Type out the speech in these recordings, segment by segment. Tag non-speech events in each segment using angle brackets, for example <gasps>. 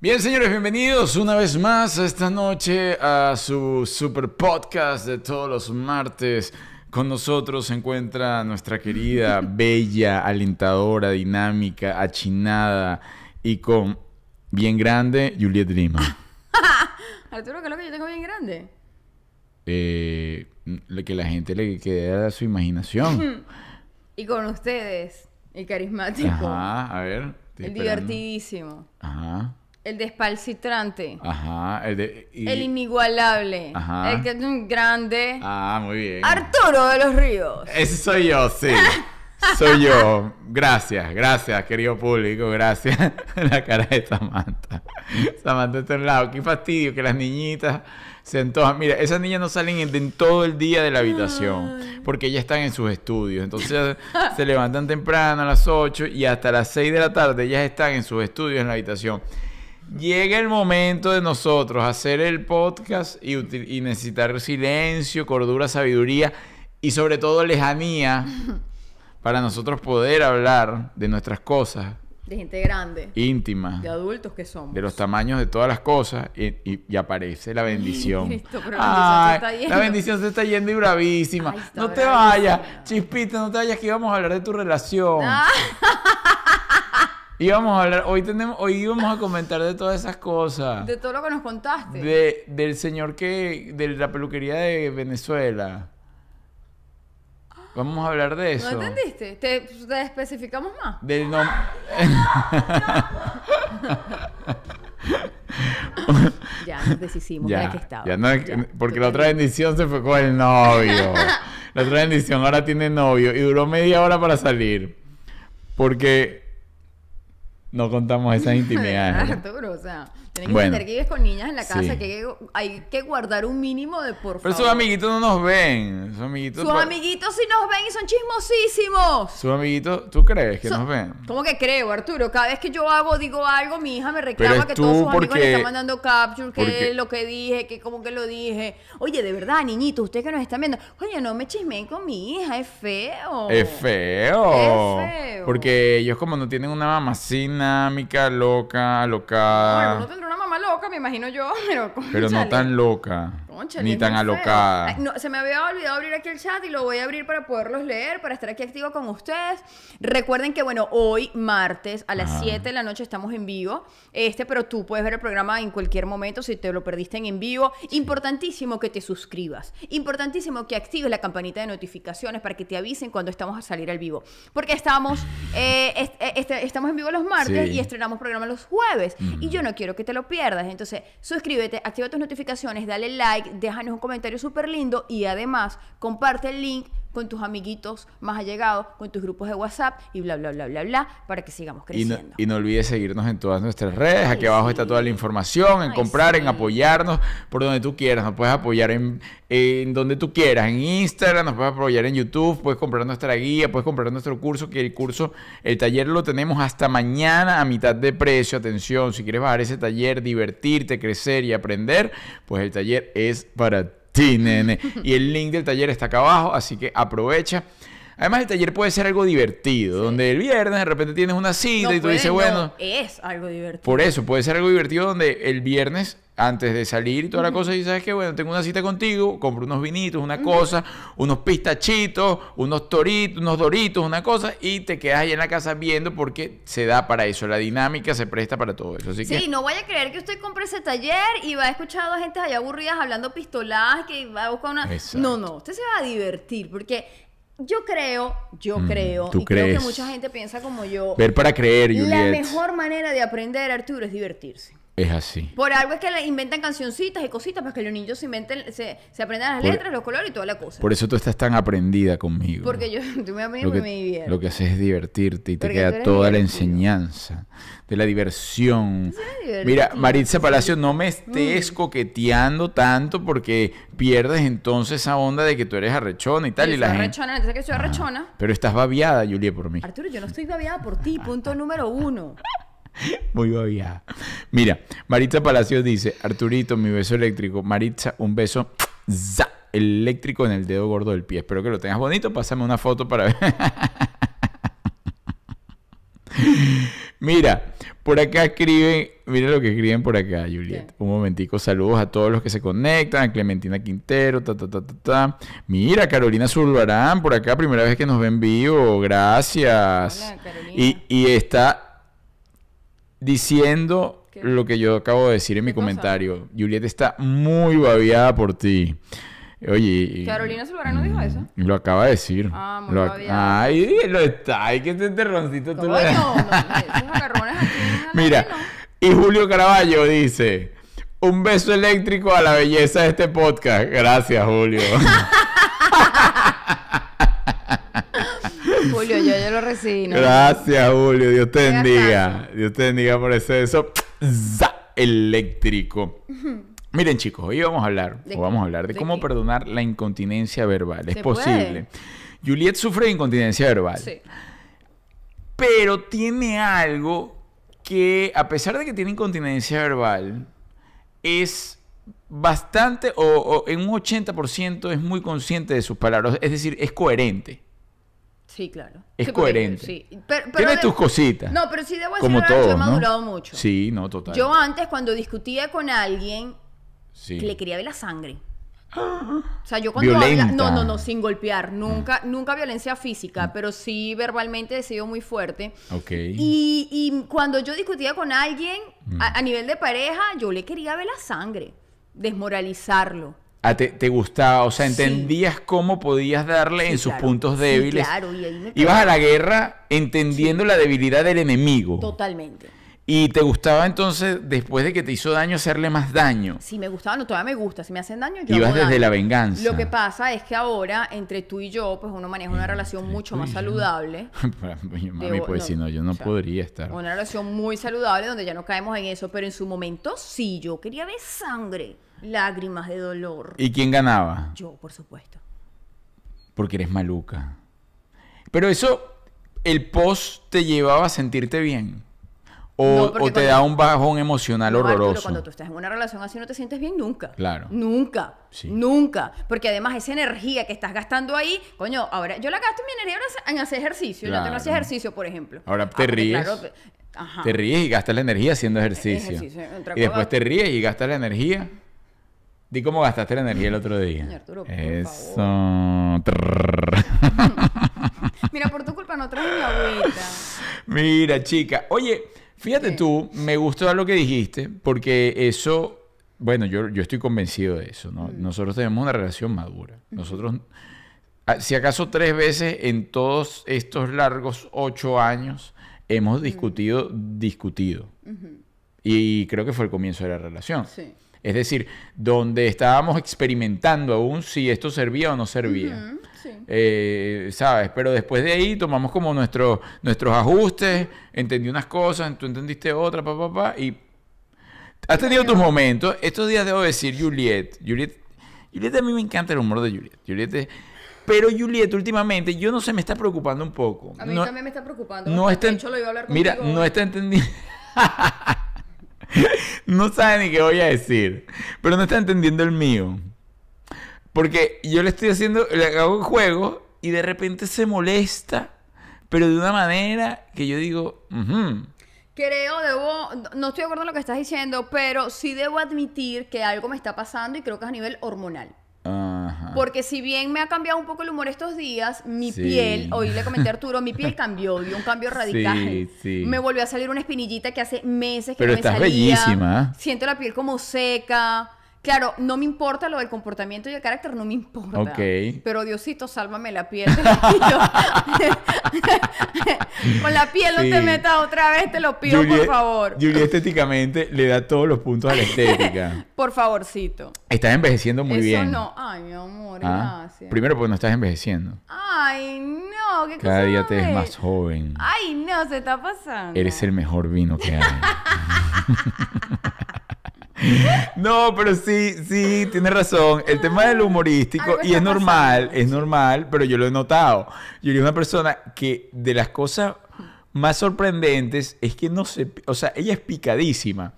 Bien, señores, bienvenidos una vez más esta noche a su super podcast de todos los martes. Con nosotros se encuentra nuestra querida, <laughs> bella, alentadora, dinámica, achinada y con bien grande Juliet Lima. <laughs> Arturo, ¿qué es lo que yo tengo bien grande? Eh, que la gente le quede a su imaginación. <laughs> y con ustedes, el carismático. Ajá, a ver. El divertidísimo. Ajá. El despalcitrante. Ajá. El, de, el inigualable. Ajá. El que es un grande. Ah, muy bien. Arturo de los Ríos. Ese soy yo, sí. <laughs> soy yo. Gracias, gracias, querido público. Gracias. <laughs> La cara de Samantha. Samantha está en lado. Qué fastidio que las niñitas se. Mira, esas niñas no salen en, todo el día de la habitación porque ya están en sus estudios. Entonces <laughs> se levantan temprano a las 8 y hasta las 6 de la tarde ellas están en sus estudios en la habitación. Llega el momento de nosotros hacer el podcast y, necesitar silencio, cordura, sabiduría y sobre todo lejanía <laughs> para nosotros poder hablar de nuestras cosas. De gente grande. Íntima. De adultos que somos. De los tamaños de todas las cosas. Y, aparece la bendición. <laughs> la bendición se está yendo y bravísima. no te vayas, chispita, no te vayas que íbamos a hablar de tu relación. Ah. <laughs> Íbamos a hablar, hoy tenemos, hoy íbamos a comentar de todas esas cosas. De todo lo que nos contaste. De, del señor que, de la peluquería de Venezuela. Vamos a hablar de eso. ¿No entendiste? ¿Te, te especificamos más? Del nombre. <laughs> ya nos deshicimos ya, que estaba. porque la otra bendición se fue con el novio. <laughs> la otra bendición ahora tiene novio y duró media hora para salir. Porque no contamos esas <laughs> intimidades. Arturo, o sea, tienen que entender que vives con niñas en la casa, que hay que guardar un mínimo de por favor. Pero sus amiguitos no nos ven. Sus amiguitos, sus amiguitos sí nos ven y son chismosísimos. Sus amiguitos, ¿tú crees que nos ven? ¿Cómo que creo, Arturo? Cada vez que yo hago, digo algo, mi hija me reclama que todos sus amigos le están mandando capture, que lo que dije, que como que lo dije. Oye, de verdad, niñitos, ustedes que nos están viendo, oye, no me chismeen con mi hija, es feo. Es feo. Es feo. Porque ellos como no tienen una mamá dinámica, loca, alocada. Bueno, no loca, me imagino yo, <laughs> pero... Pero no tan loca ni tan alocada. se me había olvidado abrir aquí el chat y lo voy a abrir para poderlos leer, para estar aquí activo con ustedes. Recuerden que, bueno, hoy, martes, a las 7 de la noche estamos en vivo. Este, pero tú puedes ver el programa en cualquier momento si te lo perdiste en en vivo. Importantísimo que te suscribas. Importantísimo que actives la campanita de notificaciones para que te avisen cuando estamos a salir al vivo. Porque estamos, eh, <laughs> eh, este, estamos en vivo los martes y estrenamos programa los jueves. Y yo no quiero que te lo pierdas. Entonces, suscríbete, activa tus notificaciones, dale like déjanos un comentario súper lindo y además comparte el link con tus amiguitos más allegados, con tus grupos de WhatsApp y bla, bla, bla, bla, bla, para que sigamos creciendo. Y no, olvides seguirnos en todas nuestras redes. Aquí abajo está toda la información, en comprar, en apoyarnos, por donde tú quieras. Nos puedes apoyar en, en donde tú quieras, en Instagram, nos puedes apoyar en YouTube, puedes comprar nuestra guía, puedes comprar nuestro curso, que el curso, el taller lo tenemos hasta mañana a mitad de precio. Atención, si quieres bajar ese taller, divertirte, crecer y aprender, pues el taller es para ti Sí, nene. Y el link del taller está acá abajo, así que aprovecha. Además, el taller puede ser algo divertido, donde el viernes de repente tienes una cita y tú dices, bueno. es algo divertido. Por eso, puede ser algo divertido donde el viernes antes de salir y toda la cosa, y sabes que, bueno, tengo una cita contigo, compro unos vinitos, una cosa, unos pistachitos, unos toritos, unos doritos, una cosa, y te quedas ahí en la casa viendo porque se da para eso, la dinámica se presta para todo eso. Así sí, no vaya a creer que usted compre ese taller y va a escuchar a gente allá aburridas hablando pistoladas, que va a buscar una... No, no, usted se va a divertir porque yo creo, yo creo, y creo que mucha gente piensa como yo. Ver para creer, Juliet. La mejor manera de aprender, Arturo, es divertirse. Es así. Por algo es que le inventan cancioncitas y cositas para que los niños se inventen, se, se aprendan las letras, los colores y toda la cosa. Por eso tú estás tan aprendida conmigo. Porque yo <laughs> tú me lo que, me divierto. Lo que haces es divertirte y te queda toda la enseñanza de la diversión. Mira, Maritza Palacio, no me estés mm. coqueteando tanto porque pierdes entonces esa onda de que tú eres arrechona y tal. y la gente... arrechona, que soy arrechona. pero estás babiada, Julia, por mí. Arturo, yo no estoy babiada por ti, punto número uno. <laughs> <laughs> Muy babiada. Mira, Maritza Palacios dice, Arturito, mi beso eléctrico. Maritza, un beso za, eléctrico en el dedo gordo del pie. Espero que lo tengas bonito. Pásame una foto para ver. <laughs> Mira, por acá escriben, mira lo que escriben por acá, Juliet. Un momentico, saludos a todos los que se conectan, a Clementina Quintero, ta, ta, ta, ta, ta. Mira, Carolina Zulbarán, por acá, primera vez que nos ven vivo, gracias. Hola, Carolina. y, y está diciendo ¿Qué? lo que yo acabo de decir en mi ¿Qué cosa? comentario. Juliet está muy babiada por ti. Oye, Carolina Zulbarán no dijo eso. lo acaba de decir. Ah, muy Lo ac-. Ay, lo está. Ay, que este terroncito tú lo- no, no, Mira, y Julio Caraballo dice: Un beso eléctrico a la belleza de este podcast. Gracias, Julio. <laughs> no. <laughs> Julio, yo ya lo recibí. ¿no? Gracias, Julio. Dios te bendiga. Dios te bendiga por ese beso za, eléctrico. <laughs> Miren, chicos, hoy vamos a hablar, vamos a hablar de ¿De cómo perdonar la incontinencia verbal. Es ¿Se posible. Juliet sufre de incontinencia verbal. Sí. Pero tiene algo que, a pesar de que tiene incontinencia verbal, es bastante, o, o en un 80% es muy consciente de sus palabras. Es decir, es coherente. Sí, claro. Es Sí, coherente. Sí. Pero, pero Tiene de- tus cositas. No, pero sí debo decir como verdad, yo he todos, ¿no? madurado mucho. Sí, no, total. Yo antes, cuando discutía con alguien, Sí. le quería ver la sangre. <gasps> O sea, yo cuando habla, no, no, no, sin golpear, nunca, nunca violencia física, pero sí verbalmente he sido muy fuerte. Ok. Y, y cuando yo discutía con alguien Mm. a, a nivel de pareja, yo le quería ver la sangre, desmoralizarlo. Ah, te, te gustaba, o sea, Sí. entendías cómo podías darle Sí, en sus claro. puntos Sí, débiles. claro, y ahí me Ibas a la guerra entendiendo la debilidad del enemigo. Totalmente. Y te gustaba entonces, después de que te hizo daño, hacerle más daño. Si me gustaba, no, todavía me gusta. Si me hacen daño, yo Ibas hago desde daño. la venganza. Lo que pasa es que ahora, entre tú y yo, pues uno maneja una relación mucho más yo. saludable. <laughs> Mami, pues si no, yo no o sea, podría estar. Una relación muy saludable donde ya no caemos en eso, pero en su momento sí, yo quería ver sangre, lágrimas de dolor. ¿Y quién ganaba? Yo, por supuesto. Porque eres maluca. Pero eso, el post te llevaba a sentirte bien. O, No, te da un bajón emocional No, horroroso. cuando tú estás en una relación así no te sientes bien nunca. Claro. Nunca. Sí. Nunca. Porque además esa energía que estás gastando ahí, coño, ahora yo la gasto mi energía en hacer ejercicio. Yo Claro. tengo que hacer ejercicio, por ejemplo. Ahora Ah, te ríes. claro, ajá. Te ríes y gastas la energía haciendo ejercicio. Ejercicio, y después te ríes y gastas la energía. Di cómo gastaste la energía el otro día. Arturo, por Eso. <laughs> Mira, por tu culpa no traje mi agüita. Mira, chica. Oye, fíjate ¿Qué? tú, me gustó lo que dijiste, porque eso, bueno, yo, yo estoy convencido de eso, ¿no? Mm. Nosotros tenemos una relación madura. Nosotros, ah, si acaso tres veces en todos estos largos ocho años, hemos discutido, discutido. Y creo que fue el comienzo de la relación. Sí. Es decir, donde estábamos experimentando aún si esto servía o no servía. Sí. Eh, ¿Sabes? Pero después de ahí tomamos como nuestro- nuestros ajustes, entendí unas cosas, tú entendiste otras, pa, pa, pa, y has tenido tus momentos. Estos días debo decir, Juliet, Juliet, Juliet a mí me encanta el humor de Juliet. Juliet es- pero Juliet últimamente, yo no sé, me está preocupando un poco. A mí no, también me está preocupando. no está, De hecho, lo iba a hablar mira, no está entendiendo. <laughs> <laughs> no sabe ni qué voy a decir, pero no está entendiendo el mío. Porque yo le estoy haciendo, le hago el juego y de repente se molesta, pero de una manera que yo digo. Creo, debo, no estoy de acuerdo en lo que estás diciendo, pero sí debo admitir que algo me está pasando y creo que es a nivel hormonal. Ajá. Porque si bien me ha cambiado un poco el humor estos días, mi Sí. piel, hoy le comenté a <laughs> Arturo, mi piel cambió, dio un cambio radical. Sí, sí. Me volvió a salir una espinillita que hace meses que Pero no me estás salía. bellísima. Siento la piel como seca. Claro, no me importa lo del comportamiento y el carácter, no me importa. Ok. Pero Diosito, sálvame la piel. <laughs> <laughs> Con la piel no Sí. te metas otra vez, te lo pido, por favor. Juliet estéticamente le da todos los puntos a la estética. <laughs> Por favorcito. Estás envejeciendo muy Eso bien. no. Ay, mi amor, Ah, gracias. Primero porque no estás envejeciendo. Ay, no, qué Cada cosa día te ves más joven. Ay, no, se está pasando. Eres el mejor vino que hay. <laughs> no, pero sí, sí, tienes razón. El tema del humorístico, y es normal, pasando, es normal, pero yo lo he notado. Yo soy una persona que de las cosas más sorprendentes es que no se, o sea, ella es picadísima,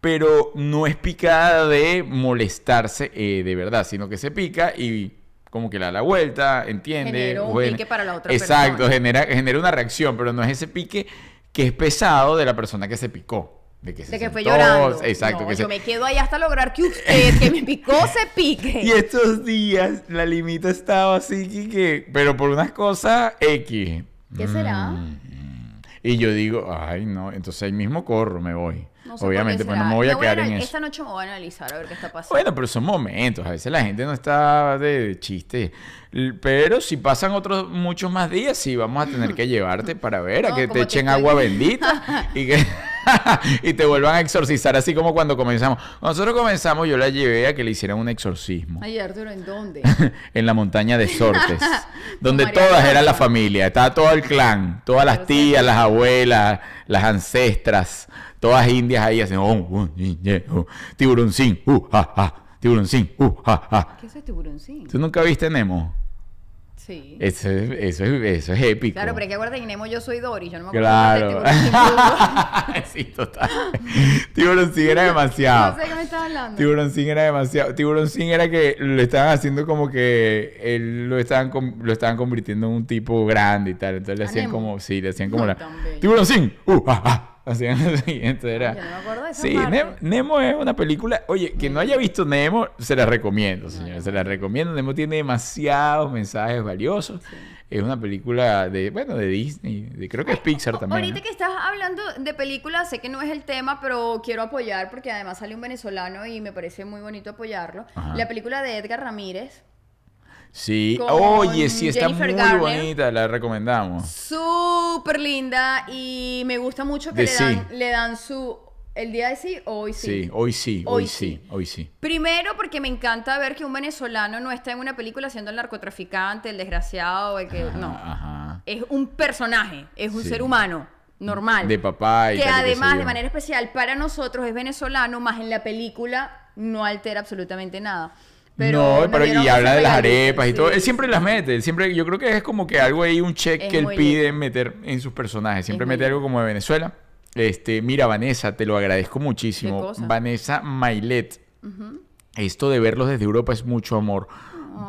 pero no es picada de molestarse eh, de verdad, sino que se pica y como que le da la vuelta, entiende. Genera un Bueno, pique para la otra Exacto, persona. genera, genera una reacción, pero no es ese pique que es pesado de la persona que se picó. De que, se De que fue llorando. Exacto. No, que yo se- me quedo ahí hasta lograr que usted, que me picó, <laughs> se pique. Y estos días la limita estaba así que, pero por unas cosas X. ¿Qué será? Mm. Y yo digo, ay no, entonces ahí mismo corro, me voy. No sé Obviamente, pues no me voy a Me quedar en eso. Esta noche me voy a analizar a ver qué está pasando. Bueno, pero son momentos, a veces la gente no está de chiste. Pero si pasan otros muchos más días, sí vamos a tener que llevarte para ver, a que te echen agua bendita <laughs> y que <laughs> y te vuelvan a exorcizar, así como cuando comenzamos. Cuando nosotros comenzamos, yo la llevé a que le hicieran un exorcismo Ay, Arturo, ¿en dónde? <laughs> en la montaña de Sortes, donde María todas eran la familia, estaba todo el clan, todas las tías, las abuelas, las ancestras, todas indias ahí haciendo oh, oh, oh, tiburoncín, uh, ja, ja, tiburoncín, uh, ja, ja. ¿Qué es ese tiburoncín? ¿Tú nunca viste Nemo? Sí. Eso es, eso es, eso es épico. Claro, pero hay que acuérdate que Nemo yo soy Dory, yo no me acuerdo Claro. puro. <laughs> sí, total. Tiburoncín era demasiado. <laughs> No sé de qué me estás hablando. Tiburoncín era demasiado. Tiburoncín era que lo estaban haciendo como que él lo estaban lo estaban convirtiendo en un tipo grande y tal. Entonces le ¿A hacían Nemo? como, sí, le hacían como Ay, la. Tiburoncín, uh, ah, ah. Hacían así. Entonces era. Yo no me acuerdo de esa Sí, parte. Nemo, Nemo es una película. Oye, quien no haya visto Nemo, se la recomiendo, señores. Se la recomiendo. Nemo tiene demasiados mensajes valiosos. Es una película de, bueno, de Disney. de- creo que es Pixar también. Ahorita ¿no? que estás hablando de películas, sé que no es el tema, pero quiero apoyar porque además sale un venezolano y me parece muy bonito apoyarlo. Ajá. La película de Edgar Ramírez, Sí. Oye, sí, está Jennifer muy Garner. bonita. La recomendamos. súper linda y me gusta mucho que De le sí. dan, le dan su... El día de sí, hoy sí. Sí, hoy sí, hoy, Hoy sí, sí. hoy sí. Primero porque me encanta ver que un venezolano no está en una película siendo el narcotraficante, el desgraciado, el que... Ajá, no. Ajá. Es un personaje, es un Sí. ser humano, normal. De papá y que tal, además yo. de manera especial para nosotros es venezolano, más en la película no altera absolutamente nada. Pero no, pero y habla de las arepas y sí, todo. Él siempre las mete. Siempre, yo creo que es como que algo ahí, un check Es que él pide meter en sus personajes. Siempre mete algo como de Venezuela. Este, mira, Vanessa, te lo agradezco muchísimo. Vanessa Mailet. Esto de verlos desde Europa es mucho amor.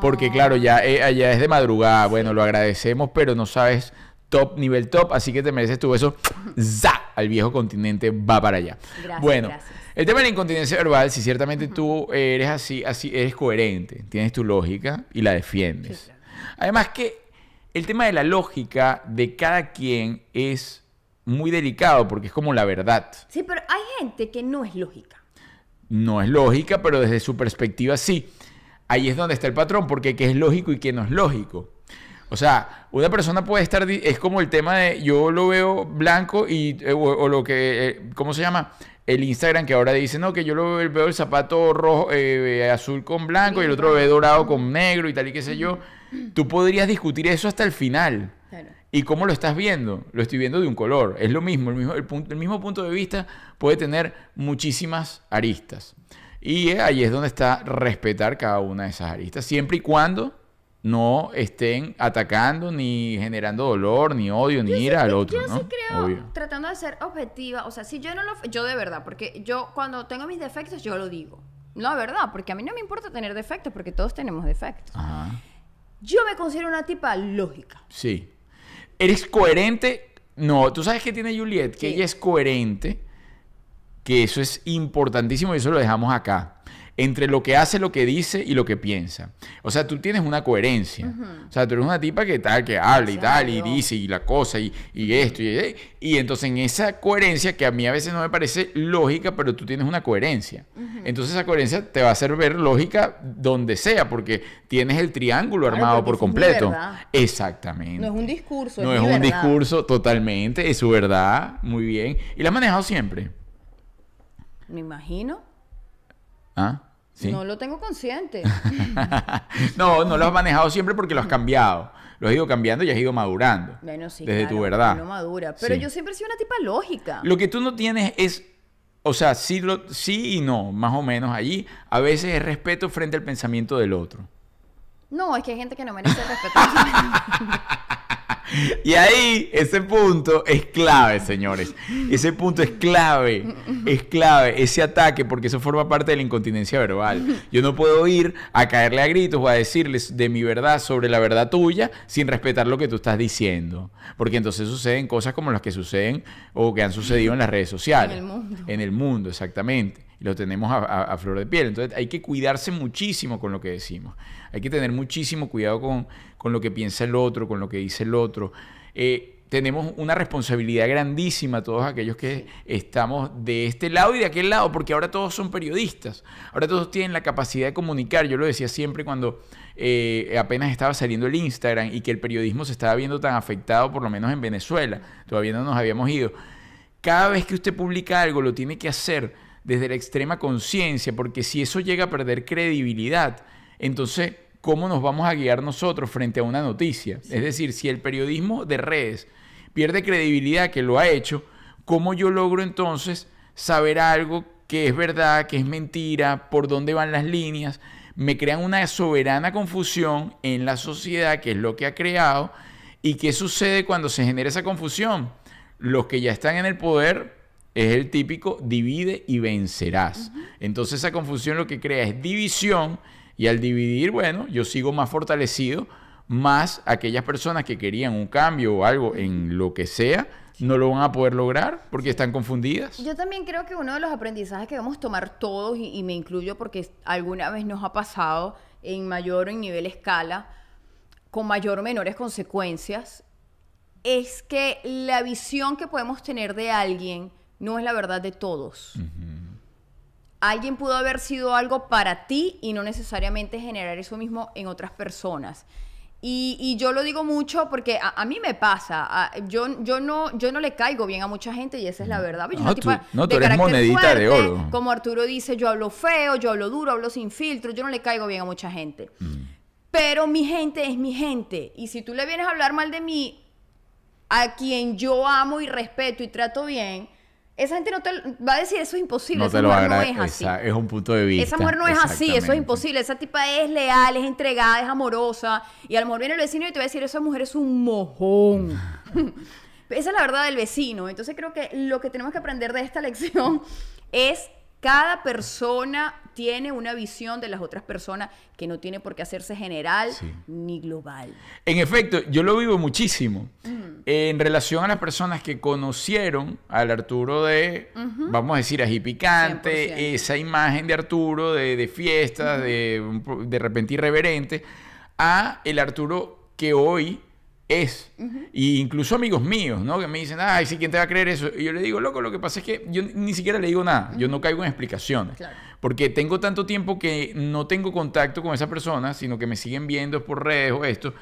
Porque claro, ya eh, allá es de madrugada. Bueno, lo agradecemos, pero no sabes top, nivel top. Así que te mereces tu beso. ¡Za! Al viejo continente va para allá. Gracias, bueno, gracias. El tema de la incontinencia verbal, si ciertamente tú eres así, así, eres coherente, tienes tu lógica y la defiendes. Sí, claro. Además que el tema de la lógica de cada quien es muy delicado porque es como la verdad. Sí, pero hay gente que no es lógica. No es lógica, pero desde su perspectiva sí. Ahí es donde está el patrón, porque qué es lógico y qué no es lógico. O sea, una persona puede estar, es como el tema de yo lo veo blanco y, eh, o, o lo que, eh, ¿cómo se llama? El Instagram que ahora dice, no, que yo lo veo, el zapato rojo, eh, azul con blanco y el otro ve dorado con negro y tal y qué sé yo. Tú podrías discutir eso hasta el final. Claro. ¿Y cómo lo estás viendo? Lo estoy viendo de un color. Es lo mismo, el mismo, el punto, el mismo punto de vista puede tener muchísimas aristas. Y eh, ahí es donde está respetar cada una de esas aristas, siempre y cuando no estén atacando, ni generando dolor, ni odio, ni ira al otro, Yo ¿no? sí creo, Obvio. tratando de ser objetiva, o sea, si yo no lo... Yo de verdad, porque yo cuando tengo mis defectos, yo lo digo. No, verdad, porque a mí no me importa tener defectos, porque todos tenemos defectos. Ajá. Yo me considero una tipa lógica. Sí. ¿Eres coherente? No, tú sabes que tiene Juliet, que Sí. ella es coherente, que eso es importantísimo y eso lo dejamos acá. Entre lo que hace, lo que dice y lo que piensa. O sea, tú tienes una coherencia. O sea, tú eres una tipa que tal, que habla y tal, y dice, y la cosa, y, y esto, y, y entonces en esa coherencia, que a mí a veces no me parece lógica, pero tú tienes una coherencia. Entonces esa coherencia te va a hacer ver lógica donde sea, porque tienes el triángulo Claro, armado por es completo. verdad. Exactamente. No es un discurso, No es es un verdad. discurso totalmente, es su verdad, muy bien. ¿Y la has manejado siempre? Me imagino. ¿Ah? ¿Sí? No lo tengo consciente. <laughs> no, no lo has manejado siempre porque lo has cambiado. Lo has ido cambiando y has ido madurando. Bueno, sí, Desde claro, tu verdad. uno madura. Pero Sí. yo siempre he sido una tipa lógica. Lo que tú no tienes es, o sea, sí, lo, sí y no, más o menos allí. A veces es respeto frente al pensamiento del otro. No, es que hay gente que no merece respeto. <laughs> Y ahí, ese punto es clave, señores. Ese punto es clave. Es clave. Ese ataque, porque eso forma parte de la incontinencia verbal. Yo no puedo ir a caerle a gritos o a decirles de mi verdad sobre la verdad tuya sin respetar lo que tú estás diciendo. Porque entonces suceden cosas como las que suceden o que han sucedido en las redes sociales. En el mundo. En el mundo, exactamente. Y lo tenemos a, a- a flor de piel. Entonces hay que cuidarse muchísimo con lo que decimos. Hay que tener muchísimo cuidado con, con lo que piensa el otro, con lo que dice el otro. Eh, tenemos una responsabilidad grandísima todos aquellos que estamos de este lado y de aquel lado, porque ahora todos son periodistas. Ahora todos tienen la capacidad de comunicar. Yo lo decía siempre cuando eh, apenas estaba saliendo el Instagram y que el periodismo se estaba viendo tan afectado, por lo menos en Venezuela. Todavía no nos habíamos ido. Cada vez que usted publica algo, lo tiene que hacer desde la extrema conciencia, porque si eso llega a perder credibilidad, entonces, ¿cómo nos vamos a guiar nosotros frente a una noticia? Es decir, si el periodismo de redes pierde credibilidad, que lo ha hecho, ¿cómo yo logro entonces saber algo que es verdad, que es mentira, por dónde van las líneas? Me crean una soberana confusión en la sociedad, que es lo que ha creado, ¿y qué sucede cuando se genera esa confusión? Los que ya están en el poder es el típico divide y vencerás. Entonces esa confusión lo que crea es división y al dividir, bueno, yo sigo más fortalecido, más aquellas personas que querían un cambio o algo en lo que sea, no lo van a poder lograr porque están confundidas. Yo también creo que uno de los aprendizajes que debemos tomar todos, y, y me incluyo porque alguna vez nos ha pasado en mayor o en nivel escala, con mayor o menores consecuencias, es que la visión que podemos tener de alguien no es la verdad de todos. Alguien pudo haber sido algo para ti y no necesariamente generar eso mismo en otras personas. Y, y yo lo digo mucho porque a, a mí me pasa. a- yo, yo, no, yo no le caigo bien a mucha gente y esa es la verdad. Yo soy No, tú- no, tú eres monedita de oro. Como Arturo dice, yo hablo feo, yo hablo duro, hablo sin filtro. Yo no le caigo bien a mucha gente. Pero mi gente es mi gente. Y si tú le vienes a hablar mal de mí, a quien yo amo y respeto y trato bien, esa gente no te va a decir eso es imposible. No esa te lo mujer no es así. Esa- es un punto de vista. Esa mujer no es así, eso es imposible. Esa tipa es leal, es entregada, es amorosa. Y a lo mejor viene el vecino y te va a decir, esa mujer es un mojón. <laughs> Esa es la verdad del vecino. Entonces creo que lo que tenemos que aprender de esta lección <laughs> es cada persona tiene una visión de las otras personas que no tiene por qué hacerse general Sí. ni global. En efecto, yo lo vivo muchísimo. Mm. En relación a las personas que conocieron al Arturo de, vamos a decir, ají picante, 100%. esa imagen de Arturo de, de fiestas, de, de repente irreverente, a el Arturo que hoy es. Y incluso amigos míos, ¿no? Que me dicen, ay, sí, ¿quién te va a creer eso? Y yo le digo, loco, lo que pasa es que yo ni siquiera le digo nada. Yo no caigo en explicaciones. Claro. Porque tengo tanto tiempo que no tengo contacto con esa persona, sino que me siguen viendo por redes o esto,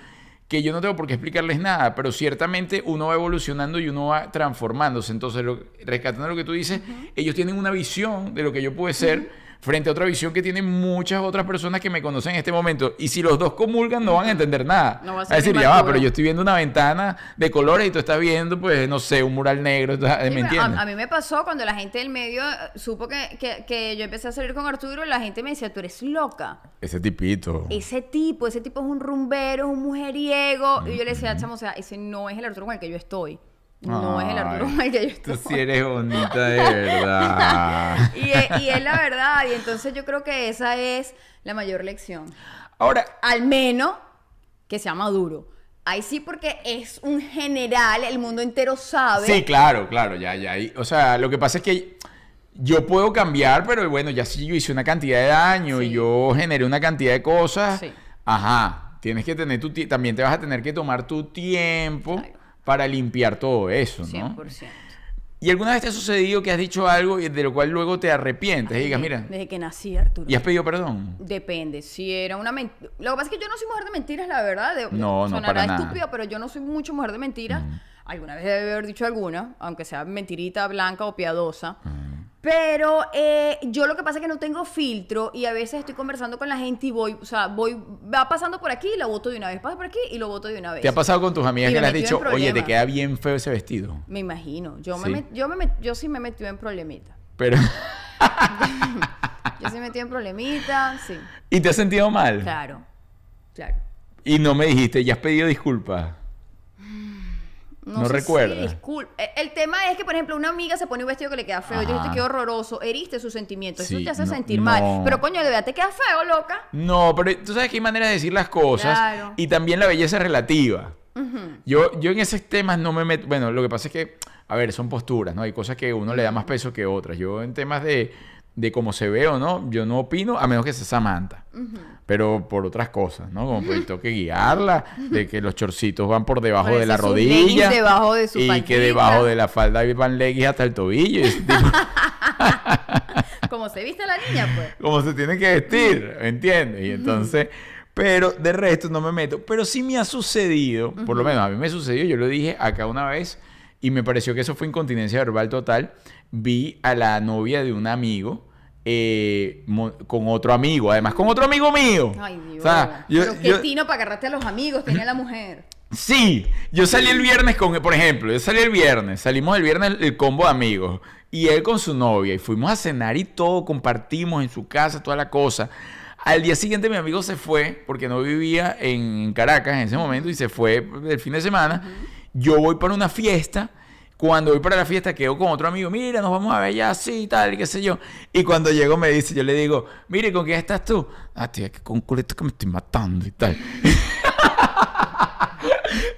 que yo no tengo por qué explicarles nada, pero ciertamente uno va evolucionando y uno va transformándose. Entonces, lo- rescatando lo que tú dices, ellos tienen una visión de lo que yo puedo ser frente a otra visión que tienen muchas otras personas que me conocen en este momento. Y si los dos comulgan, no van a entender nada. No va a a ser decir, misma ya va, altura". pero yo estoy viendo una ventana de colores y tú estás viendo, pues, no sé, un mural negro. ¿Me Sí, pero entiendes? A, a mí me pasó cuando la gente del medio eh, supo que, que- que yo empecé a salir con Arturo, la gente me decía, tú eres loca. Ese tipito. Ese tipo, ese tipo es un rumbero, es un mujeriego. Y yo le decía, chamo, o sea, ese no es el Arturo con el que yo estoy. No es el Arturo Ay, el que yo Tú estoy. sí eres <laughs> bonita de verdad. <laughs> Y, es- y es la verdad. Y entonces yo creo que esa es la mayor lección. Ahora, Al menos que sea maduro. Ahí sí, porque es un general, el mundo entero sabe. Sí, claro, claro, ya, ya. ahí- O sea, lo que pasa es que yo puedo cambiar, pero bueno, ya si yo hice una cantidad de daño y Sí. yo generé una cantidad de cosas, Sí. ajá, tienes que tener tu tie- también te vas a tener que tomar tu tiempo Claro. Para limpiar todo eso, ¿no? 100%. ¿Y alguna vez te ha sucedido que has dicho algo y de lo cual luego te arrepientes y digas, mira, Desde que nací, Arturo. y has pedido perdón? Depende, si era una mentira. Lo que pasa es que yo no soy mujer de mentiras, la verdad. De- No, no, sonará para nada. estúpido, pero yo no soy mucho mujer de mentiras. Alguna vez debe haber dicho alguna, aunque sea mentirita blanca o piadosa. Pero eh, yo lo que pasa es que no tengo filtro y a veces estoy conversando con la gente y voy, o sea, voy, va pasando por aquí y lo voto de una vez. Pasa por aquí y lo voto de una vez. ¿Te ha pasado con tus amigas Y que le has metí dicho, oye, te queda bien feo ese vestido? Me imagino. Yo, Sí. me, yo, me yo sí me he metido en problemita. Pero, <laughs> Yo sí me metido en problemita, sí. <laughs> ¿y te has sentido mal? Claro, claro. Y no me dijiste, ya has pedido disculpas. <laughs> No, sé recuerdas. si Eh, El tema es que, por ejemplo, una amiga se pone un vestido que le queda feo y Ajá. te queda horroroso, heriste sus sentimientos. Sí, Eso te hace no- sentir no. mal. Pero coño, de verdad te queda feo, loca. No, pero tú sabes que hay maneras de decir las cosas Claro. y también la belleza relativa. yo, yo en esos temas no me meto. Bueno, lo que pasa es que, a ver, son posturas, ¿no? Hay cosas que uno le da más peso que otras. Yo en temas de, de cómo se ve o no, yo no opino a menos que sea Samantha. Pero por otras cosas, ¿no? Como pues, tengo que guiarla, de que los chorcitos van por debajo de la rodilla. debajo de su y que debajo de la falda van leggings hasta el tobillo. y ese tipo- <laughs> Como se viste la niña, pues. como se tiene que vestir, ¿entiendes? Y entonces, pero de resto no me meto. Pero sí me ha sucedido, por lo menos a mí me sucedió, yo lo dije acá una vez y me pareció que eso fue incontinencia verbal total. Vi a la novia de un amigo eh, con otro amigo, además con otro amigo mío. Ay, Dios. O sea, yo- Pero qué yo- tino para agarrarte a los amigos tiene la mujer. Sí, yo salí el viernes con, por ejemplo, yo salí el viernes, salimos el viernes el, el combo de amigos y él con su novia y fuimos a cenar y todo, compartimos en su casa, toda la cosa. Al día siguiente mi amigo se fue porque no vivía en Caracas en ese momento y se fue el fin de semana. Yo voy para una fiesta. Cuando voy para la fiesta quedo con otro amigo, mira, nos vamos a ver ya así y tal, y qué sé yo. Y cuando llego me dice, yo le digo, mire, ¿con quién estás tú? Ah, tío, que con culito que me estoy matando y tal. <laughs>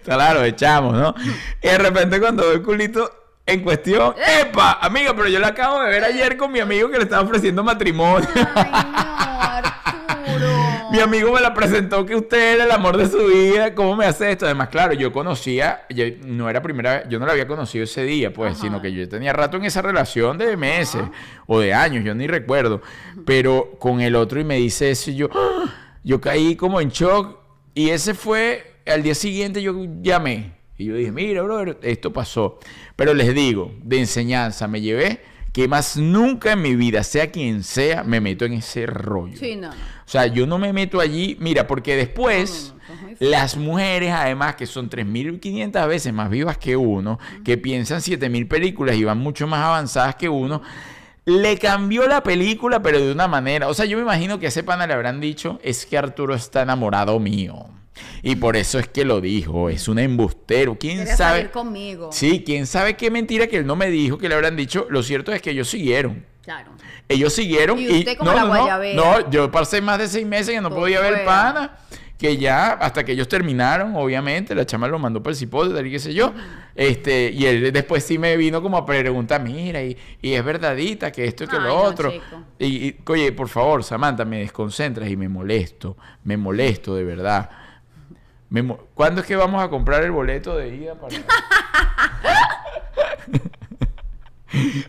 Claro, echamos, ¿no? Y de repente cuando veo el culito en cuestión, ¡epa! Amiga, pero yo la acabo de ver ayer con mi amigo que le estaba ofreciendo matrimonio. Ay, no. Mi amigo me la presentó que usted era el amor de su vida. ¿Cómo me hace esto? Además, claro, yo conocía, yo- no era primera vez, yo no la había conocido ese día, pues, Ajá. sino que yo tenía rato en esa relación de meses o de años, yo ni recuerdo. Pero con el otro y me dice eso y yo, ¡ah! yo caí como en shock. Y ese fue, al día siguiente yo llamé. Y yo dije, mira, brother, esto pasó. Pero les digo, de enseñanza me llevé que más nunca en mi vida, sea quien sea, me meto en ese rollo. Sí, no. O sea, yo no me meto allí, mira, porque después No, no, no, las mujeres, además, que son 3.500 veces más vivas que uno, que piensan 7.000 películas y van mucho más avanzadas que uno, le cambió la película, pero de una manera. O sea, yo me imagino que a ese pana le habrán dicho, es que Arturo está enamorado mío. Y por eso es que lo dijo, es un embustero. ¿Quién Quería sabe? salir conmigo. Sí, quién sabe qué mentira que él no me dijo, que le habrán dicho. Lo cierto es que ellos siguieron. Claro. Ellos siguieron Y y, usted como no, la no, no, yo pasé más de seis meses que no Por podía ver fuera. pana, que ya hasta que ellos terminaron, obviamente, la chama lo mandó para el cipote, tal y qué sé yo, este, y él después sí me vino como a preguntar, mira, y, y es verdadita que esto y que Ay, lo no, otro, y, y, oye, por favor, Samantha, me desconcentras y me molesto, me molesto de verdad. Me mo- ¿Cuándo es que vamos a comprar el boleto de ida para... <laughs> <laughs>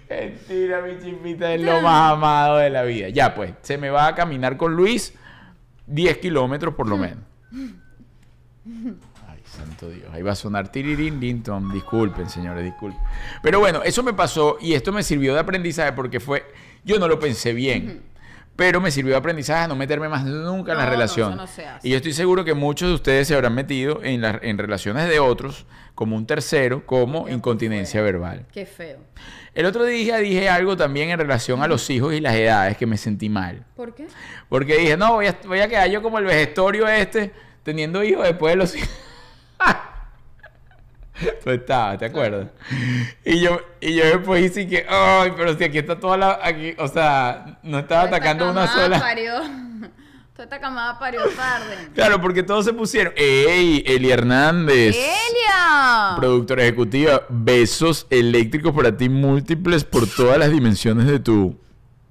Mentira, mi chimpita es lo más amado de la vida. Ya, pues, se me va a caminar con Luis 10 kilómetros por lo menos. Ay, santo Dios. Ahí va a sonar tirirín, linton. Disculpen, señores, disculpen. Pero bueno, eso me pasó y esto me sirvió de aprendizaje porque fue. Yo no lo pensé bien. Pero me sirvió de aprendizaje a no meterme más nunca en la no, relación. eso no. Y yo estoy seguro que muchos de ustedes se habrán metido en, la- en relaciones de otros como un tercero, como Qué incontinencia verbal. Qué feo. El otro día dije algo también en relación a los hijos y las edades que me sentí mal. ¿Por qué? Porque dije, no, voy a, voy a quedar yo como el vejestorio este, teniendo hijos después de los hijos. <laughs> Tú estabas, ¿te acuerdas? Y yo, y yo después hice que, ay, pero si aquí está toda la, aquí, o sea, no estaba atacando una sola. Parió, toda esta camada parió tarde. <laughs> Claro, porque todos se pusieron, ey, Eli Hernández. ¡Elia! Productora ejecutiva, besos eléctricos para ti múltiples por todas las dimensiones de tu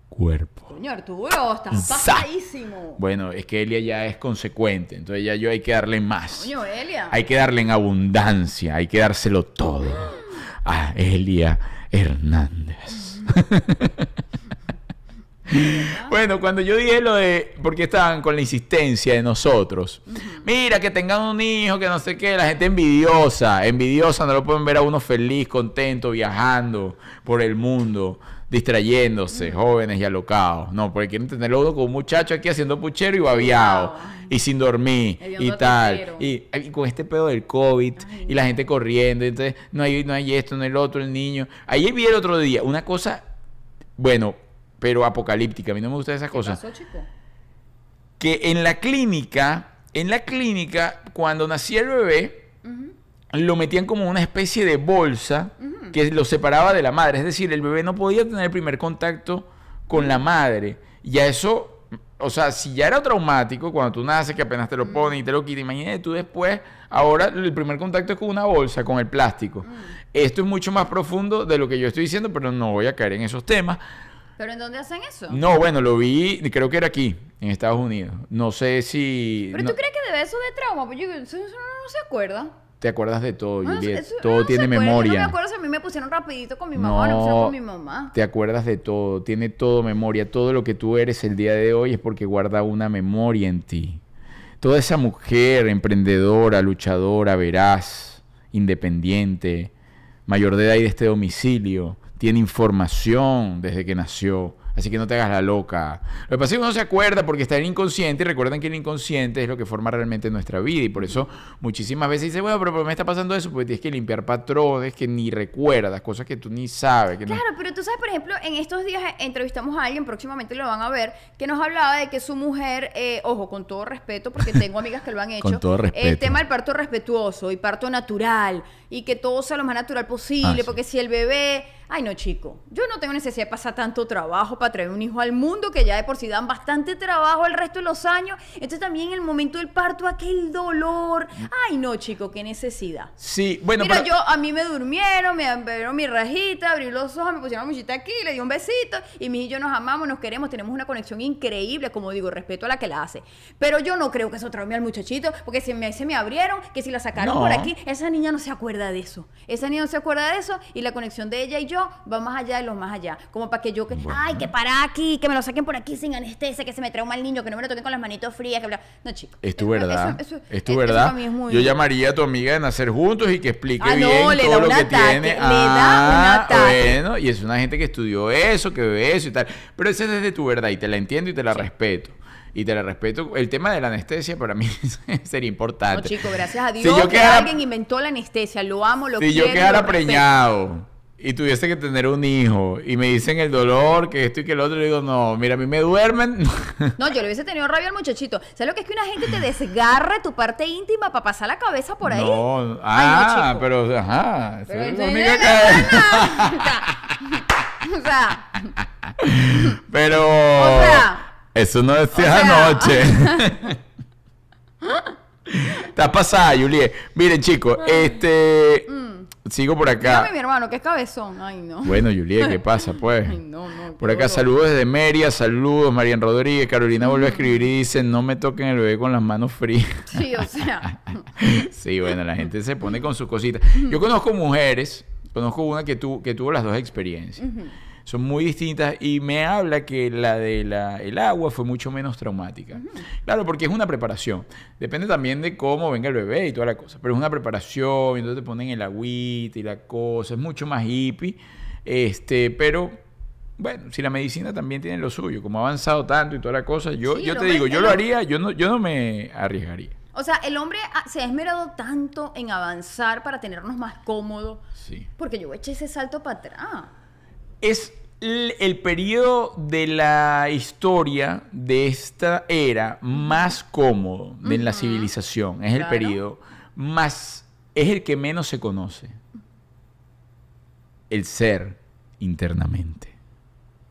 cuerpo. Coño, Arturo, estás Za. pasadísimo. Bueno, es que Elia ya es consecuente, entonces ya yo hay que darle más. Coño, Elia. Hay que darle en abundancia, hay que dárselo todo <gasps> a Elia Hernández. <laughs> <laughs> bueno, cuando yo dije lo de, porque estaban con la insistencia de nosotros, mira que tengan un hijo, que no sé qué, la gente envidiosa, envidiosa, no lo pueden ver a uno feliz, contento, viajando por el mundo, distrayéndose, jóvenes y alocados. No, porque quieren tenerlo uno como un muchacho aquí haciendo puchero y babiado, Wow. y sin dormir, Hediondo y tal. Y, y con este pedo del COVID, Ay, y la gente corriendo, entonces no hay, no hay esto, no hay lo otro, el niño. Ayer vi el otro día una cosa, bueno, pero apocalíptica, a mí no me gustan esas ¿Qué cosas. pasó, chico? Que en la clínica, en la clínica, cuando nacía el bebé, lo metían como una especie de bolsa que lo separaba de la madre. Es decir, el bebé no podía tener el primer contacto con la madre. Y a eso, o sea, si ya era traumático cuando tú naces, que apenas te lo ponen y te lo quitan, imagínate tú después, ahora el primer contacto es con una bolsa, con el plástico. Esto es mucho más profundo de lo que yo estoy diciendo, pero no voy a caer en esos temas. ¿Pero en dónde hacen eso? No, bueno, lo vi, creo que era aquí, en Estados Unidos. No sé si... ¿Pero no- tú crees que debe eso de trauma? Pues yo, eso, no, no se acuerda. Te acuerdas de todo, No, Juliet. eso- todo no tiene acuerda. memoria. Yo no me acuerdo si a mí me pusieron rapidito con mi mamá o no con mi mamá. Te acuerdas de todo, tiene todo memoria. Todo lo que tú eres el día de hoy es porque guarda una memoria en ti. Toda esa mujer emprendedora, luchadora, veraz, independiente, mayor de edad y de este domicilio, tiene información desde que nació. Así que no te hagas la loca. Lo que pasa es que uno se acuerda porque está en inconsciente y recuerden que el inconsciente es lo que forma realmente nuestra vida. Y por eso muchísimas veces dice, bueno, pero ¿por qué me está pasando eso? Porque tienes que limpiar patrones que ni recuerdas, cosas que tú ni sabes. Que no- Claro, pero tú sabes, por ejemplo, en estos días entrevistamos a alguien, próximamente lo van a ver, que nos hablaba de que su mujer, eh, ojo, con todo respeto, porque tengo amigas que lo han <laughs> hecho, Con todo respeto. el tema del parto respetuoso y parto natural y que todo sea lo más natural posible, Ah, sí. porque si el bebé, ay no chico, yo no tengo necesidad de pasar tanto trabajo para traer un hijo al mundo, que ya de por sí dan bastante trabajo el resto de los años, entonces también en el momento del parto, aquel dolor, ay no chico, qué necesidad. Sí, bueno, Mira, pero- yo a mí me durmieron, me dieron mi rajita, abrí los ojos, me pusieron la muchita aquí, le di un besito y mi y yo nos amamos, nos queremos, tenemos una conexión increíble, como digo, respeto a la que la hace. Pero yo no creo que eso traume al muchachito, porque si me, se me abrieron, que si la sacaron No. por aquí, esa niña no se acuerda de eso. Esa niña no se acuerda de eso y la conexión de ella y yo va más allá de los más allá. Como para que yo, que, Bueno. ay, que para aquí, que me lo saquen por aquí sin anestesia, que se me trauma el niño, que no me lo toquen con las manitos frías, que bla. No, chico. Es tu verdad. eso- eso- es tu eso verdad. es muy- Yo llamaría a tu amiga de nacer juntos y que explique Ah, no, bien le todo da lo que ataque, tiene. le da un Ah, ataque. Bueno, y es una gente que estudió eso, que ve eso y tal. Pero esa es desde tu verdad y te la entiendo y te la respeto. Y te la respeto. El tema de la anestesia para mí <laughs> sería No, importante. chico, gracias a Si Dios yo que quedara- alguien inventó la anestesia. Lo amo, lo si quiero. yo quedara preñado y tuviese que tener un hijo y me dicen el dolor, que esto y que el otro, le digo, no, mira, a mí me duermen. <laughs> No, yo le hubiese tenido rabia al muchachito. ¿Sabes lo que es que una gente te desgarre tu parte íntima para pasar la cabeza por ahí? No, Ay, no, ah, chico. pero, ajá. Pero es que- <laughs> O sea, Pero. O sea- eso no decías o sea- anoche. <laughs> Estás pasada, Juliet. Miren, chicos, este. Sigo por acá. dígame mi hermano, que es cabezón. Ay, no. Bueno, Juliet, ¿qué pasa, <laughs> pues? Ay, no, no. Por acá dolor. saludos desde Meria, saludos, Marian Rodríguez, Carolina vuelve a escribir y dice, no me toquen el bebé con las manos frías. Sí, o sea. <laughs> Sí, bueno, la gente se pone con sus cositas. Yo conozco mujeres, conozco una que, tu- que tuvo las dos experiencias. Son muy distintas y me habla que la de la, el agua fue mucho menos traumática. Claro, porque es una preparación. Depende también de cómo venga el bebé y toda la cosa. Pero es una preparación, y entonces te ponen el agüita y la cosa. Es mucho más hippie. Este, pero bueno, si la medicina también tiene lo suyo, como ha avanzado tanto y toda la cosa, yo, Sí, yo te digo, yo lo haría, yo no, yo no me arriesgaría. O sea, el hombre se ha esmerado tanto en avanzar para tenernos más cómodos. Sí. Porque yo eché ese salto para atrás. Es el, el periodo de la historia de esta era más cómodo de la civilización. Es el periodo más... Es el que menos se conoce. El ser internamente.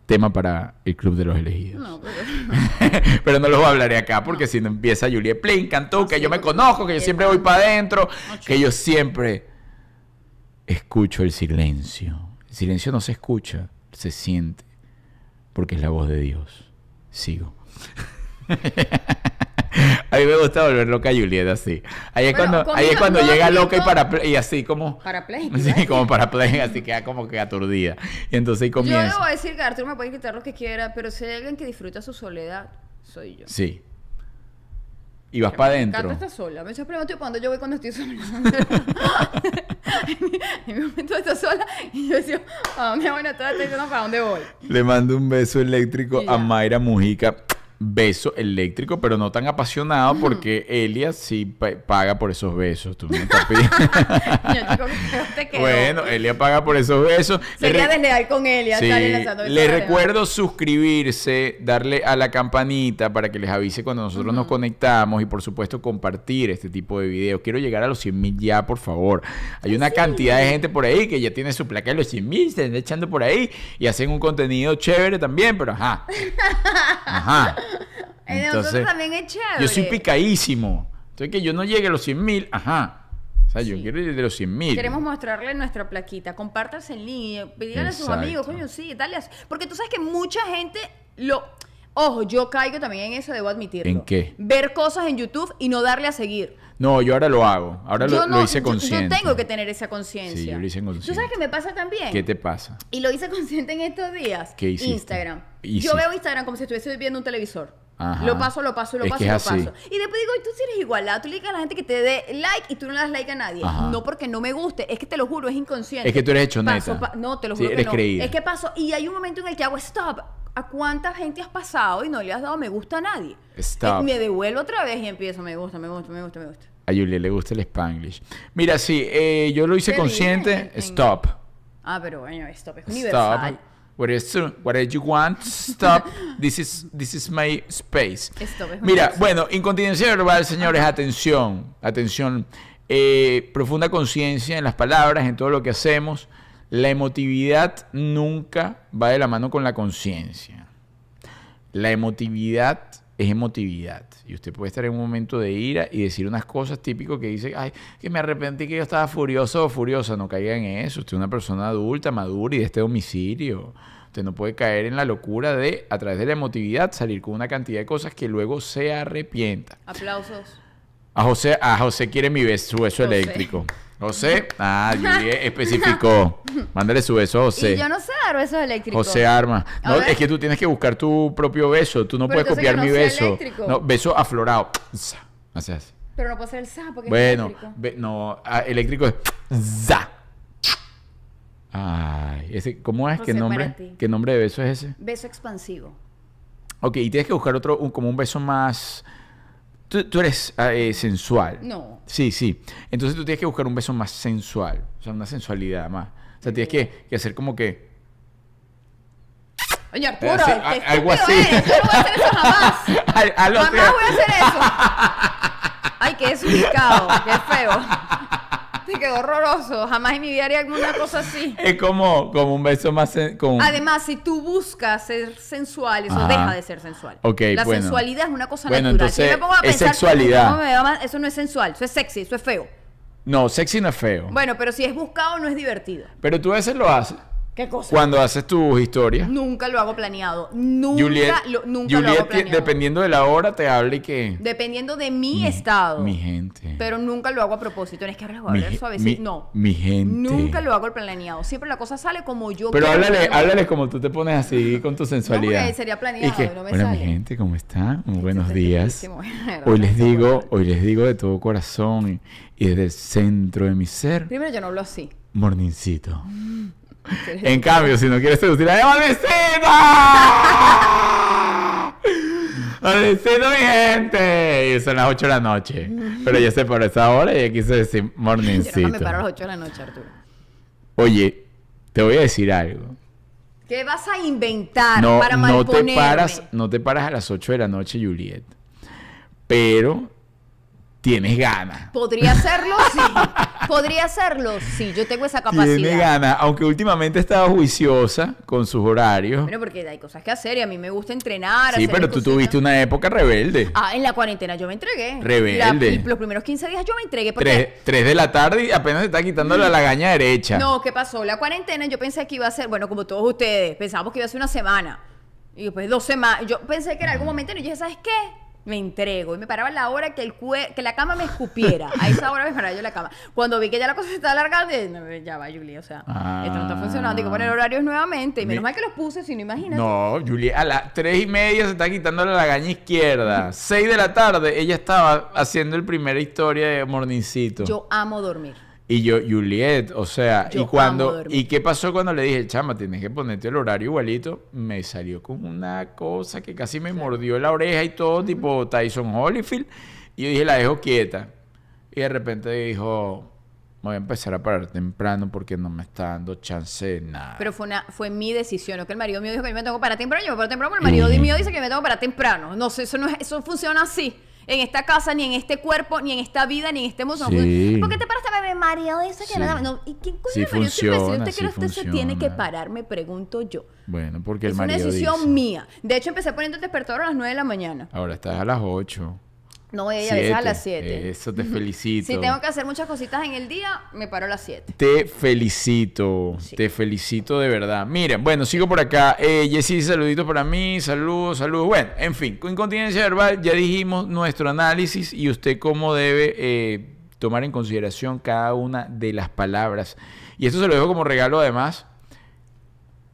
Tema para el Club de los Elegidos. No, pero... <laughs> Pero no los hablaré acá porque si no empieza Juliet Play, encantó, No, que sí, yo me conozco, que yo siempre voy para adentro, que yo siempre escucho el silencio. El silencio no se escucha, se siente, porque es la voz de Dios. Sigo. <laughs> A mí me gusta volver loca a Juliet así. Ahí es Bueno, cuando, ahí es cuando llega loca y para y así como <laughs> Parapléjico, <laughs> Sí, como parapléjica, así queda como que aturdida. Y entonces ahí Yo comienza. debo decir que Arturo me puede quitar lo que quiera, pero si hay alguien que disfruta su soledad, soy yo. Sí. Y vas para Me adentro. encanta estar sola. Me pregunto cuando yo voy cuando estoy sola. <laughs> en mi momento de estar sola y yo decía, ¿a dónde voy? No estoy diciendo para dónde voy. Le mando un beso eléctrico a. Mayra Mujica. Beso eléctrico, pero no tan apasionado porque Elia sí pa- paga por esos besos. Tú me estás <laughs> pidiendo- Yo digo que feo te quedó. bueno, Elia paga por esos besos. Le Sería re- desleal con y Sí, la recuerdo suscribirse, darle a la campanita para que les avise cuando nosotros nos conectamos y por supuesto compartir este tipo de videos. Quiero llegar a los 100 mil ya, por favor. Hay una cantidad de gente por ahí que ya tiene su placa de los 100 mil, se están echando por ahí y hacen un contenido chévere también, pero ajá. <laughs> Ajá. El de nosotros también es chévere. Yo soy picadísimo. Entonces que yo no llegue a los 100 mil, ajá. O sea, yo quiero ir de los 100 mil. Queremos mostrarle nuestra plaquita. Compártanse el link. Díganle a sus amigos, coño, sí, dale. Porque tú sabes que mucha gente lo. Ojo, yo caigo también en eso, debo admitirlo. ¿En qué? Ver cosas en YouTube y no darle a seguir. No, yo ahora lo hago. Ahora lo, yo lo hice yo- consciente. Yo, tengo que tener esa conciencia. Sí, yo lo hice ¿Tú consciente. sabes qué me pasa también? ¿Qué te pasa? Y lo hice consciente en estos días. ¿Qué hiciste? Instagram. Hiciste. Yo veo Instagram como si estuviese viendo un televisor. Ajá. Lo paso, lo paso, lo Es paso, que lo así. paso. Y después digo, "Ay, tú sí eres igualada. Tú le dices a la gente que te dé like y tú no le das like a nadie. Ajá. No porque no me guste, es que te lo juro, es inconsciente. Es que tú eres hechoneta. Paso, pa- no, te lo Sí, juro que eres no. creída. Es que paso. Y hay un momento en el que hago stop. ¿A cuánta gente has pasado y no le has dado me gusta a nadie? Stop. Eh, Me devuelvo otra vez y empiezo, me gusta, me gusta, me gusta, me gusta. A Julia le gusta el Spanglish. Mira, sí, eh, yo lo hice consciente. bien. Stop. Ah, pero bueno, stop es universal. Stop. What is what do you want? Stop. <laughs> This is this is my space. Stop es Mira, universal. bueno, incontinencia verbal, señores, atención, atención. Eh, profunda conciencia en las palabras, en todo lo que hacemos. La emotividad nunca va de la mano con la conciencia. La emotividad es emotividad. Y usted puede estar en un momento de ira y decir unas cosas típicas que dice, ay, que me arrepentí que yo estaba furioso o furiosa. No caiga en eso. Usted es una persona adulta, madura y de este domicilio. Usted no puede caer en la locura de, a través de la emotividad, salir con una cantidad de cosas que luego se arrepienta. Aplausos. A José, a José quiere mi beso, su beso José. eléctrico. José, ah, Juliet especificó. <laughs> Mándale su beso a José. Y yo no sé dar besos eléctricos. José Arma. A No, ver. es que tú tienes que buscar tu propio beso. Tú no Pero puedes entonces copiar que no mi sea beso. eléctrico. No, beso aflorado. Así así. Pero no puedo hacer el sa porque es Bueno, eléctrico. ve- no, ah, eléctrico es za. Ay, ese, ¿cómo es? ¿Qué José, nombre? para ti. ¿Qué nombre de beso es ese? Beso expansivo. Ok, y tienes que buscar otro, un- como un beso más. Tú, tú eres ah, eh, sensual. No. Sí, sí. Entonces tú tienes que buscar un beso más sensual. O sea, una sensualidad más. O sea, tienes que, que hacer como que. Oye, Arturo, Sí, qué a- algo así. eres. Yo no voy a hacer eso jamás. <laughs> Al- Jamás voy a hacer eso. <laughs> Ay, qué desubicado, qué feo. Te quedó horroroso. Jamás en mi vida haría alguna cosa así. Es como, como un beso más. Como, Además, si tú buscas ser sensual, eso Ajá. deja de ser sensual. Ok, La bueno. sensualidad es una cosa Bueno, natural. entonces, Si me pongo a es pensar, sexualidad. Eso no es sensual, eso es sexy, eso es feo. No, sexy no es feo. Bueno, pero si es buscado, no es divertido. Pero tú a veces lo haces. ¿Qué cosa? Cuando haces tus historias. Nunca lo hago planeado. Nunca, Juliet, lo, nunca lo hago planeado. dependiendo de la hora, te habla y que. Dependiendo de mi, estado. Mi gente. Pero nunca lo hago a propósito. No es que ahora voy a hablar suavecito. no. mi gente. Nunca lo hago planeado. Siempre la cosa sale como yo Pero quiero háblale, háblale como tú te pones así con tu sensualidad. porque sería planeado, Y que, no me Hola, mi sale". gente, ¿cómo están? Muy buenos días. Hoy les digo, hoy les digo de todo corazón y, desde el centro de mi ser, Primero, yo no hablo así. mornincito. Eres- En cambio, si no quieres seducir a ¡Mornincito! ¡Mornincito, mi gente! Y son las 8 de la noche. Pero ya sé por esa hora y ya quise decir Yo no me paro a las 8 de la noche, Arturo. Oye, te voy a decir algo. ¿Qué vas a inventar no, para no te paras, no te paras a las 8 de la noche, Juliet. Pero tienes ganas. Podría hacerlo, <laughs> sí. Podría hacerlo, sí. Yo tengo esa capacidad. ganas, aunque últimamente estaba juiciosa con sus horarios. Bueno, porque hay cosas que hacer y a mí me gusta entrenar. sí, hacer pero tú tuviste una época rebelde. Ah, en la cuarentena yo me entregué. Rebelde. La- los primeros 15 días yo me entregué porque... Tres, tres de la tarde y apenas se está quitando la lagaña derecha. No, ¿qué pasó? La cuarentena yo pensé que iba a ser, bueno, como todos ustedes, pensábamos que iba a ser una semana. Y después dos semanas. Yo pensé que era algún momento y yo dije, ¿sabes qué? Me entrego. Y me paraba a la hora que, el cue- que la cama me escupiera. A esa hora me paraba yo la cama. Cuando vi que ya la cosa se estaba alargando, dije, "No, ya va, Julia. O sea, esto no está funcionando. Hay que poner horarios nuevamente. Y menos Mi- mal que los puse, si no imagínate. No, Juliet, a las tres y media se está quitando la lagaña izquierda. Seis de la tarde, ella estaba haciendo el primera historia de Mornincito. Yo amo dormir. Y yo, Juliet, o sea, Yo y cuando. ¿y qué pasó cuando le dije, chama, tienes que ponerte el horario igualito? Me salió con una cosa que casi me mordió la oreja y todo, tipo Tyson Holyfield. Y yo dije, la dejo quieta. Y de repente dijo, voy a empezar a parar temprano porque no me está dando chance de nada. Pero fue una fue mi decisión, no que el marido mío dijo que yo me tengo para temprano, yo me paro temprano, pero el marido mío dice que me tengo para temprano. No sé, eso no es- eso funciona así. En esta casa, ni en este cuerpo, ni en esta vida, ni en este mundo. Sí. ¿Por qué te paras a beber? Marido dice que Sí. me da- no, ¿Y quién coño Sí funciona, ¿Usted sí que usted se tiene que parar? Me pregunto yo. Bueno, porque el Es una marido decisión dice, mía. De hecho, empecé poniendo el despertador a las 9 de la mañana. ahora estás a las 8. No, ella veces a las 7. Eso te felicito. Si tengo que hacer muchas cositas en el día, me paro a las 7. Te felicito, Sí. te felicito de verdad. Miren, bueno, sigo por acá. Eh, Jessy, saluditos para mí, saludos, saludos. Bueno, en fin, con incontinencia verbal ya dijimos nuestro análisis y usted cómo debe eh, tomar en consideración cada una de las palabras. Y esto se lo dejo como regalo además.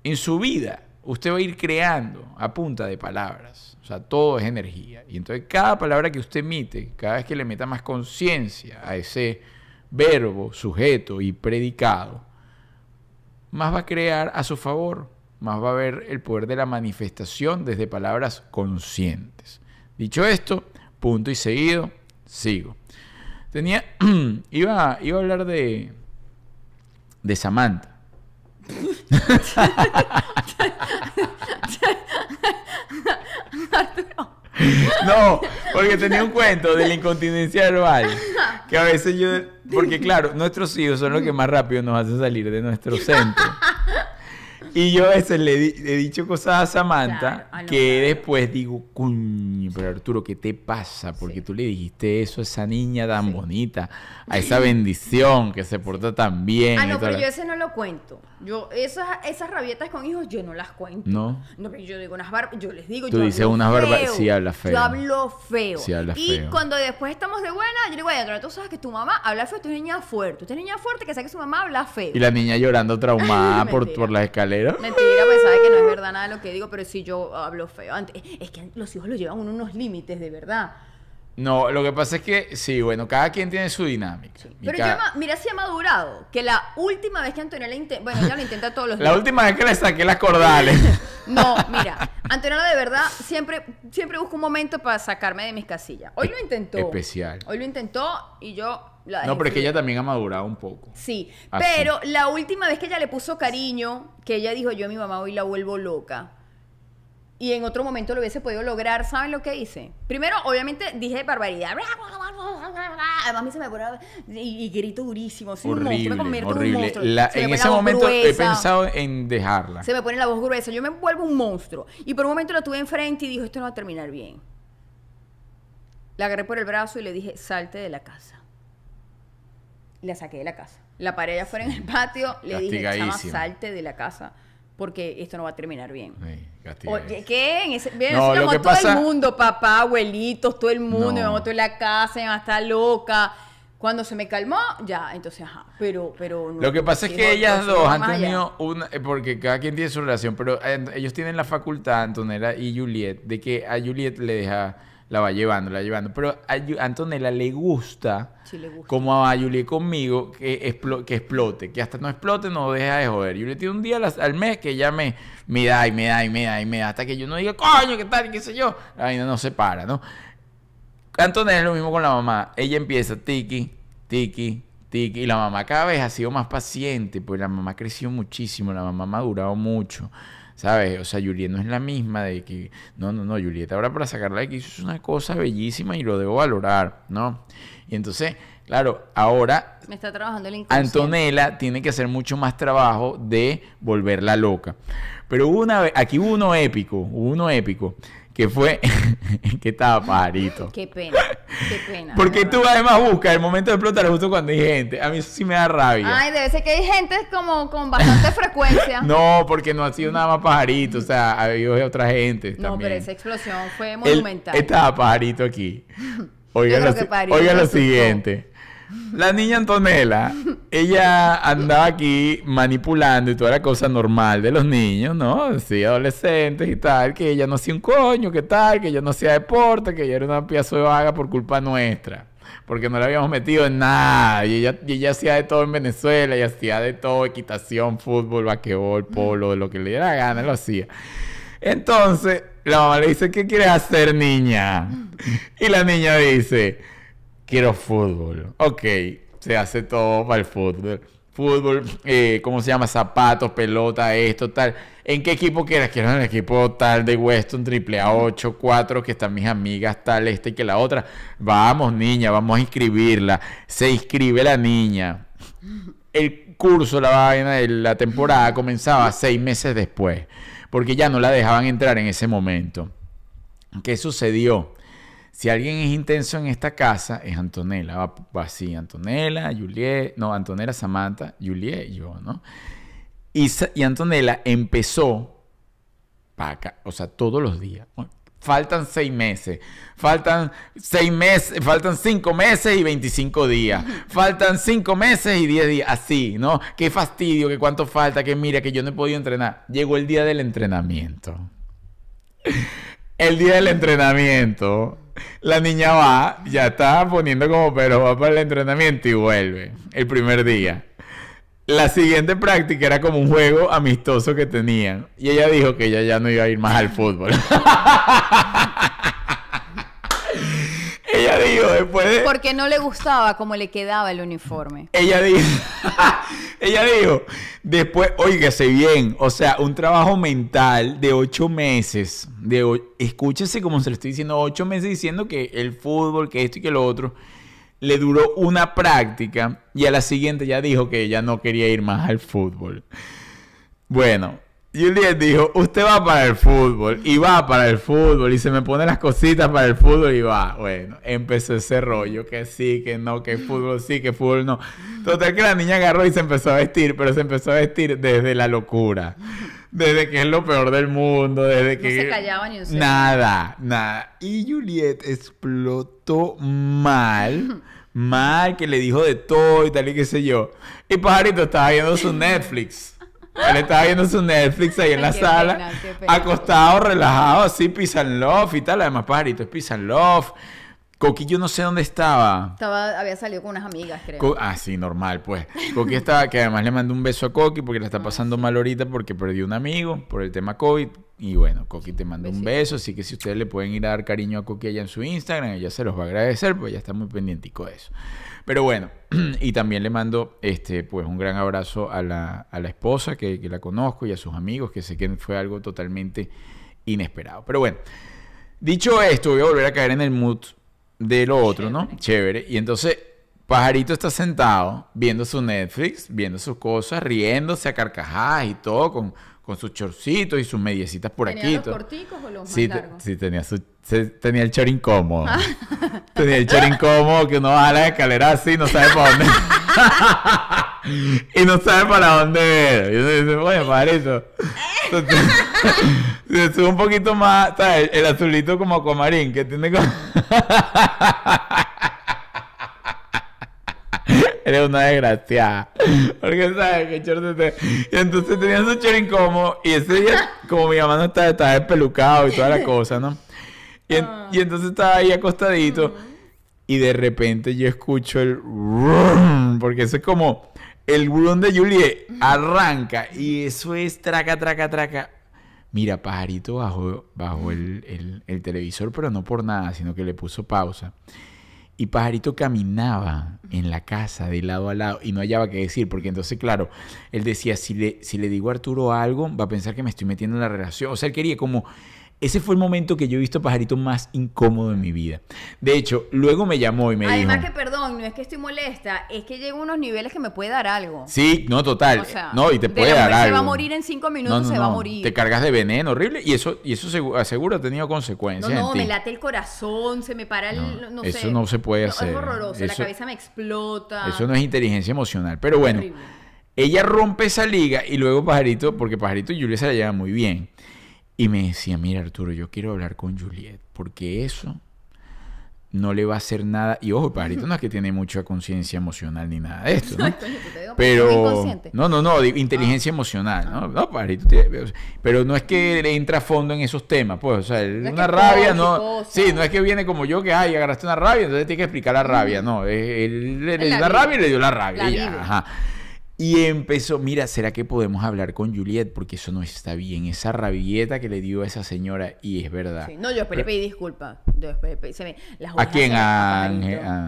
En su vida, usted va a ir creando a punta de palabras. O sea, todo es energía. Y entonces cada palabra que usted emite, cada vez que le meta más conciencia a ese verbo, sujeto y predicado, más va a crear a su favor, más va a ver el poder de la manifestación desde palabras conscientes. Dicho esto, punto y seguido, sigo. Tenía, <clears throat> iba, iba a hablar de, de Samantha. <laughs> <laughs> No, porque tenía un cuento de la incontinencia verbal. Que a veces yo. Porque, claro, nuestros hijos son los que más rápido nos hacen salir de nuestro centro. Y yo a veces le di- he dicho cosas a Samantha Claro, que claro. después digo, cuño, pero Arturo, ¿qué te pasa? Porque Sí. tú le dijiste eso a esa niña tan bonita, a esa bendición que se porta tan bien. Ah, no, pero la- yo ese no lo cuento. Yo, esas, esas rabietas con hijos, yo no las cuento. ¿No? No, pero yo digo unas bar... yo les digo, Tú yo dices unas barba- feo. sí, hablas feo. Yo hablo feo. Sí, hablas y feo. cuando después estamos de buena, yo digo, oye, tú sabes que tu mamá habla feo, tú eres niña fuerte. Tú eres niña fuerte que sabe que su mamá habla feo. Y la niña llorando traumada <laughs> por, por las escaleras. Mentira, pues sabe que no es verdad nada lo que digo, pero sí yo hablo feo. Antes- Es que los hijos lo llevan uno unos límites, de verdad. No, lo que pasa es que, sí, bueno, cada quien tiene su dinámica. Pero cada- yo, mira si ha madurado, que la última vez que Antonella intenta, bueno, ella lo intenta todos los días. La última vez que le saqué las cordales. <laughs> No, mira, Antonella de verdad siempre, siempre busca un momento para sacarme de mis casillas. Hoy lo intentó. Especial. Hoy lo intentó y yo la no, pero es que ella también ha madurado un poco. Sí, Así. pero la última vez que ella le puso cariño, que ella dijo, yo a mi mamá hoy la vuelvo loca. Y en otro momento lo hubiese podido lograr, ¿saben lo que hice? Primero, obviamente, dije barbaridad. Además, a mí se me pone... Y, y grito durísimo. Soy un monstruo, horrible, me convierto en un horrible. monstruo. La- en ese momento he pensado en dejarla. Se me pone la voz gruesa. Yo me vuelvo un monstruo. Y por un momento la tuve enfrente y dijo, esto no va a terminar bien. La agarré por el brazo y le dije, salte de la casa. La saqué de la casa. La paré allá afuera en el patio. Le dije, chama, salte de la casa porque esto no va a terminar bien. Sí. Oye, ¿qué? En ese, bien, No, eso lo llamó que todo pasa- el mundo, papá, abuelitos, todo el mundo, No. me llamó en la casa, me está loca. Cuando se me calmó, ya, entonces, ajá. Pero, pero no. Lo que pasa es que ellas dos han tenido una, eh, porque cada quien tiene su relación, pero eh, ellos tienen la facultad, Antonella y Juliet, de que a Juliet le deja, la va llevando, la va llevando, pero a Antonella le gusta, Sí, le gusta. como a Juliet conmigo, que, explo- que explote, que hasta no explote no deja de joder. Juliet tiene un día al, al mes que ella me, me da y me da y me da y me da, hasta que yo no diga, coño, qué tal, qué sé yo, la vaina no se para, ¿no? Antonella es lo mismo con la mamá. Ella empieza tiki, tiki, tiki. Y la mamá cada vez ha sido más paciente, pues la mamá creció muchísimo, la mamá ha madurado mucho. ¿Sabes? O sea, Juliet no es la misma de que. No, no, no, Juliet ahora para sacarla de aquí eso es una cosa bellísima y lo debo valorar, ¿no? Y entonces, claro, ahora Me está trabajando el. Antonella tiene que hacer mucho más trabajo de volverla loca. Pero hubo una vez, aquí hubo uno épico, hubo uno épico, que fue <laughs> que estaba pajarito. Qué pena, qué pena. Porque tú además buscas el momento de explotar justo cuando hay gente. A mí eso sí me da rabia. Ay, debe ser que hay gente como con bastante <laughs> frecuencia. No, porque no ha sido nada más pajarito, o sea, ha habido otra gente No, también. pero esa explosión fue monumental. estaba pajarito aquí. <laughs> Oiga, lo, lo siguiente. La niña Antonella, ella andaba aquí manipulando y toda la cosa normal de los niños, ¿no? Sí, adolescentes y tal, que ella no hacía un coño, que tal, que ella no hacía deporte, que ella era una pieza de vaga por culpa nuestra. porque no la habíamos metido en nada. Y ella, y ella hacía de todo en Venezuela, y hacía de todo, equitación, fútbol, vaquebol, polo, lo que le diera gana, lo hacía. Entonces, la mamá le dice, ¿qué quieres hacer, niña? Y la niña dice, quiero fútbol. Ok, se hace todo para el fútbol. Fútbol, eh, ¿cómo se llama? Zapatos, pelota, esto, tal. ¿En qué equipo quieres? Quiero en el equipo tal de Weston, triple A 8, 4, que están mis amigas, tal, este y que la otra. Vamos, niña, vamos a inscribirla. Se inscribe la niña. El curso, la vaina de la temporada comenzaba seis meses después, porque ya no la dejaban entrar en ese momento. ¿Qué sucedió? Si alguien es intenso en esta casa, es Antonella. Va, va así, Antonella, Juliet, no, Antonella, Samantha, Juliet y yo, ¿no? Y, Antonella empezó, pa' acá, o sea, todos los días. Faltan seis meses, faltan seis meses, faltan cinco meses y 25 días, faltan cinco meses y 10 días, así, ¿no? Qué fastidio, que cuánto falta, que mira, que yo no he podido entrenar. Llegó el día del entrenamiento. El día del entrenamiento, la niña va, ya está poniendo como pero va para el entrenamiento y vuelve. El primer día. La siguiente práctica era como un juego amistoso que tenían. Y ella dijo que ella ya no iba a ir más al fútbol. <laughs> ella dijo después de... Porque no le gustaba cómo le quedaba el uniforme. Ella dijo, <laughs> ella dijo, después, óigase bien, o sea, un trabajo mental de ocho meses, de, escúchese como se lo estoy diciendo, ocho meses diciendo que el fútbol, que esto y que lo otro, le duró una práctica y a la siguiente ya dijo que ella no quería ir más al fútbol. Bueno, Juliet dijo, usted va para el fútbol y va para el fútbol y se me pone las cositas para el fútbol y va. Bueno, empezó ese rollo, que sí, que no, que fútbol sí, que fútbol no. Total que la niña agarró y se empezó a vestir, pero se empezó a vestir desde la locura. Desde que es lo peor del mundo, desde que... se callaba ni un segundo. Nada, nada. Y Juliet explotó mal. Mal, que le dijo de todo y tal y qué sé yo. Y Pajarito estaba viendo su Netflix. Él estaba viendo su Netflix ahí en la qué sala, pena, qué pena. acostado, relajado, así, Peace and Love y tal. Además, Pajarito es Peace and Love. Coqui, yo no sé dónde estaba. Estaba, había salido con unas amigas, creo. Co- ah, sí, normal, pues. Coqui estaba, que además le mandó un beso a Coqui porque la está Ah, pasando mal ahorita porque perdió un amigo por el tema COVID. Y bueno, Coqui te manda un beso, así que si ustedes le pueden ir a dar cariño a Coqui allá en su Instagram, ella se los va a agradecer, pues ya está muy pendientico de eso. Pero bueno, <clears throat> y también le mando este, pues un gran abrazo a la, a la esposa que, que la conozco y a sus amigos, que sé que fue algo totalmente inesperado. Pero bueno, Dicho esto, voy a volver a caer en el mood de lo otro, ¿no? Chévere. Y entonces, Pajarito está sentado viendo su Netflix, viendo sus cosas, riéndose a carcajadas y todo, con, con sus chorcitos y sus mediecitas por ¿Tenía aquí. los todo. corticos o los Sí, más largos? sí, tenía, su, se- tenía el chor incómodo. <laughs> tenía el chor incómodo que uno baja la escalera así, no sabe para dónde. <laughs> y no sabe para dónde ver. Y uno dice, oye, pajarito. Entonces, <laughs> se sube un poquito más, ¿sabes? El, el azulito como comarín, que tiene como... Eres una desgraciada. Porque sabes que chor te... Y entonces tenía su chor incómodo. Y ese día, como mi mamá no estaba, estaba despelucado y toda la cosa, ¿no? Y, en- y entonces estaba ahí acostadito. Y de repente yo escucho el... Porque eso es como... El rum de Juliet arranca. Y eso es traca, traca, traca. Mira, pajarito bajó, bajó el, el- el televisor, pero no por nada, sino que le puso pausa. Y Pajarito caminaba en la casa de lado a lado y no hallaba qué decir, porque entonces, claro, él decía, si le, si le digo a Arturo algo, va a pensar que me estoy metiendo en la relación. O sea, él quería como... Ese fue el momento que yo he visto a Pajarito más incómodo en mi vida. De hecho, luego me llamó y me Además dijo... que, perdón, no es que estoy molesta, es que llega a unos niveles que me puede dar algo. Sí, no, total. O sea, no, y te de puede la dar algo. se va a morir en cinco minutos, No, no, se va a morir. Te cargas de veneno horrible y eso, y eso segu- aseguro ha tenido consecuencias no, en me late el corazón, se me para el. No, eso sé. no se puede hacer. Es horroroso, la cabeza me explota. Eso no es inteligencia emocional. Pero bueno, Horrible. ella rompe esa liga y luego Pajarito, porque Pajarito y Juliet se la llevan muy bien. Y me decía, mira Arturo, yo quiero hablar con Juliet, porque eso no le va a hacer nada. Y ojo, el pajarito no es que tiene mucha conciencia emocional ni nada de esto, ¿no? Pero, no, no, no, digo, inteligencia emocional, ¿no? No, pajarito tiene- pero no es que le entra a fondo en esos temas, pues, o sea, una rabia, no, sí, no es que viene como yo que, ay, agarraste una rabia, entonces tiene que explicar la rabia, no, él le, dio la rabia y le dio la rabia, La y ya, vive. ajá. Y empezó, mira, ¿será que podemos hablar con Juliet? Porque eso no está bien, esa rabieta que le dio a esa señora, y es verdad. Sí, No, yo se me- las ¿A quién? ¿A,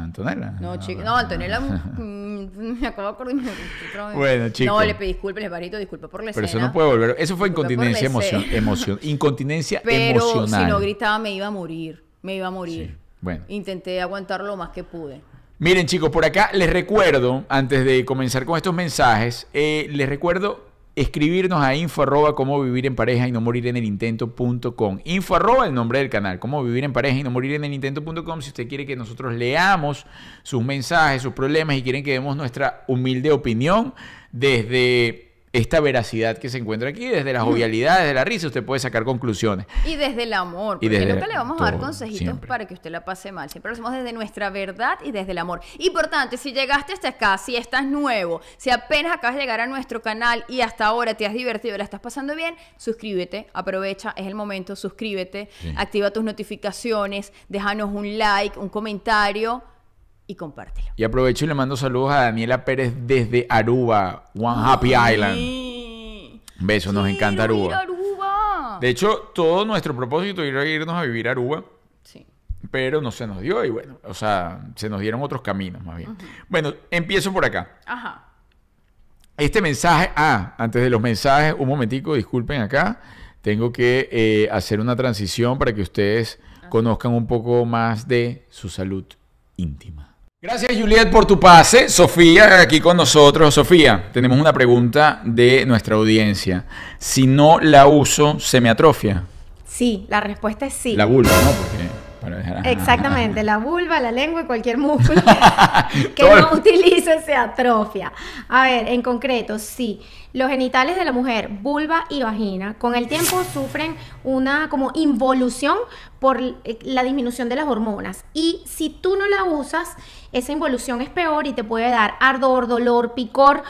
Antonella? No, chico. No, Antonella. <laughs> mm, me acabo de acordar. Bueno, chico. No, le pedí disculpas, le parito, disculpa por la Pero eso no puede volver. Eso fue Disculpa incontinencia emoción, emoción, incontinencia Pero emocional. si no gritaba, me iba a morir. Me iba a morir. Sí, bueno. Intenté aguantarlo lo más que pude. Miren chicos, por acá les recuerdo, antes de comenzar con estos mensajes, eh, les recuerdo escribirnos a info arroba cómo vivir en pareja y no morir en el intento.com. Info arroba el nombre del canal, cómo vivir en pareja y no morir en el intento.com. Si usted quiere que nosotros leamos sus mensajes, sus problemas y quieren que demos nuestra humilde opinión desde esta veracidad que se encuentra aquí, desde la jovialidad, desde la risa, usted puede sacar conclusiones. Y desde el amor, Y porque desde nunca le vamos a dar consejitos siempre. para que usted la pase mal. Siempre lo hacemos desde nuestra verdad y desde el amor. Importante, si llegaste hasta acá, si estás nuevo, si apenas acabas de llegar a nuestro canal y hasta ahora te has divertido, la estás pasando bien, suscríbete, aprovecha, es el momento, suscríbete, Sí. activa tus notificaciones, déjanos un like, un comentario y compártelo. Y aprovecho y le mando saludos a Daniela Pérez desde Aruba, One Happy Island. Un beso, nos encanta Quiero ir a Aruba. Aruba. De hecho, todo nuestro propósito era irnos a vivir a Aruba, Sí. pero no se nos dio y bueno, o sea, se nos dieron otros caminos más bien. Bueno, empiezo por acá. Ajá. Este mensaje, ah, antes de los mensajes, un momentico, disculpen acá, tengo que eh, hacer una transición para que ustedes conozcan un poco más de su salud íntima. Gracias Juliet por tu pase. Sofía aquí con nosotros. Sofía, tenemos una pregunta de nuestra audiencia. Si no la uso, ¿se me atrofia? Sí, la respuesta es sí. La vulva, ¿no? Porque para dejar- Exactamente, la vulva, la lengua y cualquier músculo <laughs> que no utilice se atrofia. A ver, en concreto, sí. Los genitales de la mujer, vulva y vagina, con el tiempo sufren una como involución por eh, la disminución de las hormonas. Y si tú no la usas, esa involución es peor y te puede dar ardor, dolor, picor,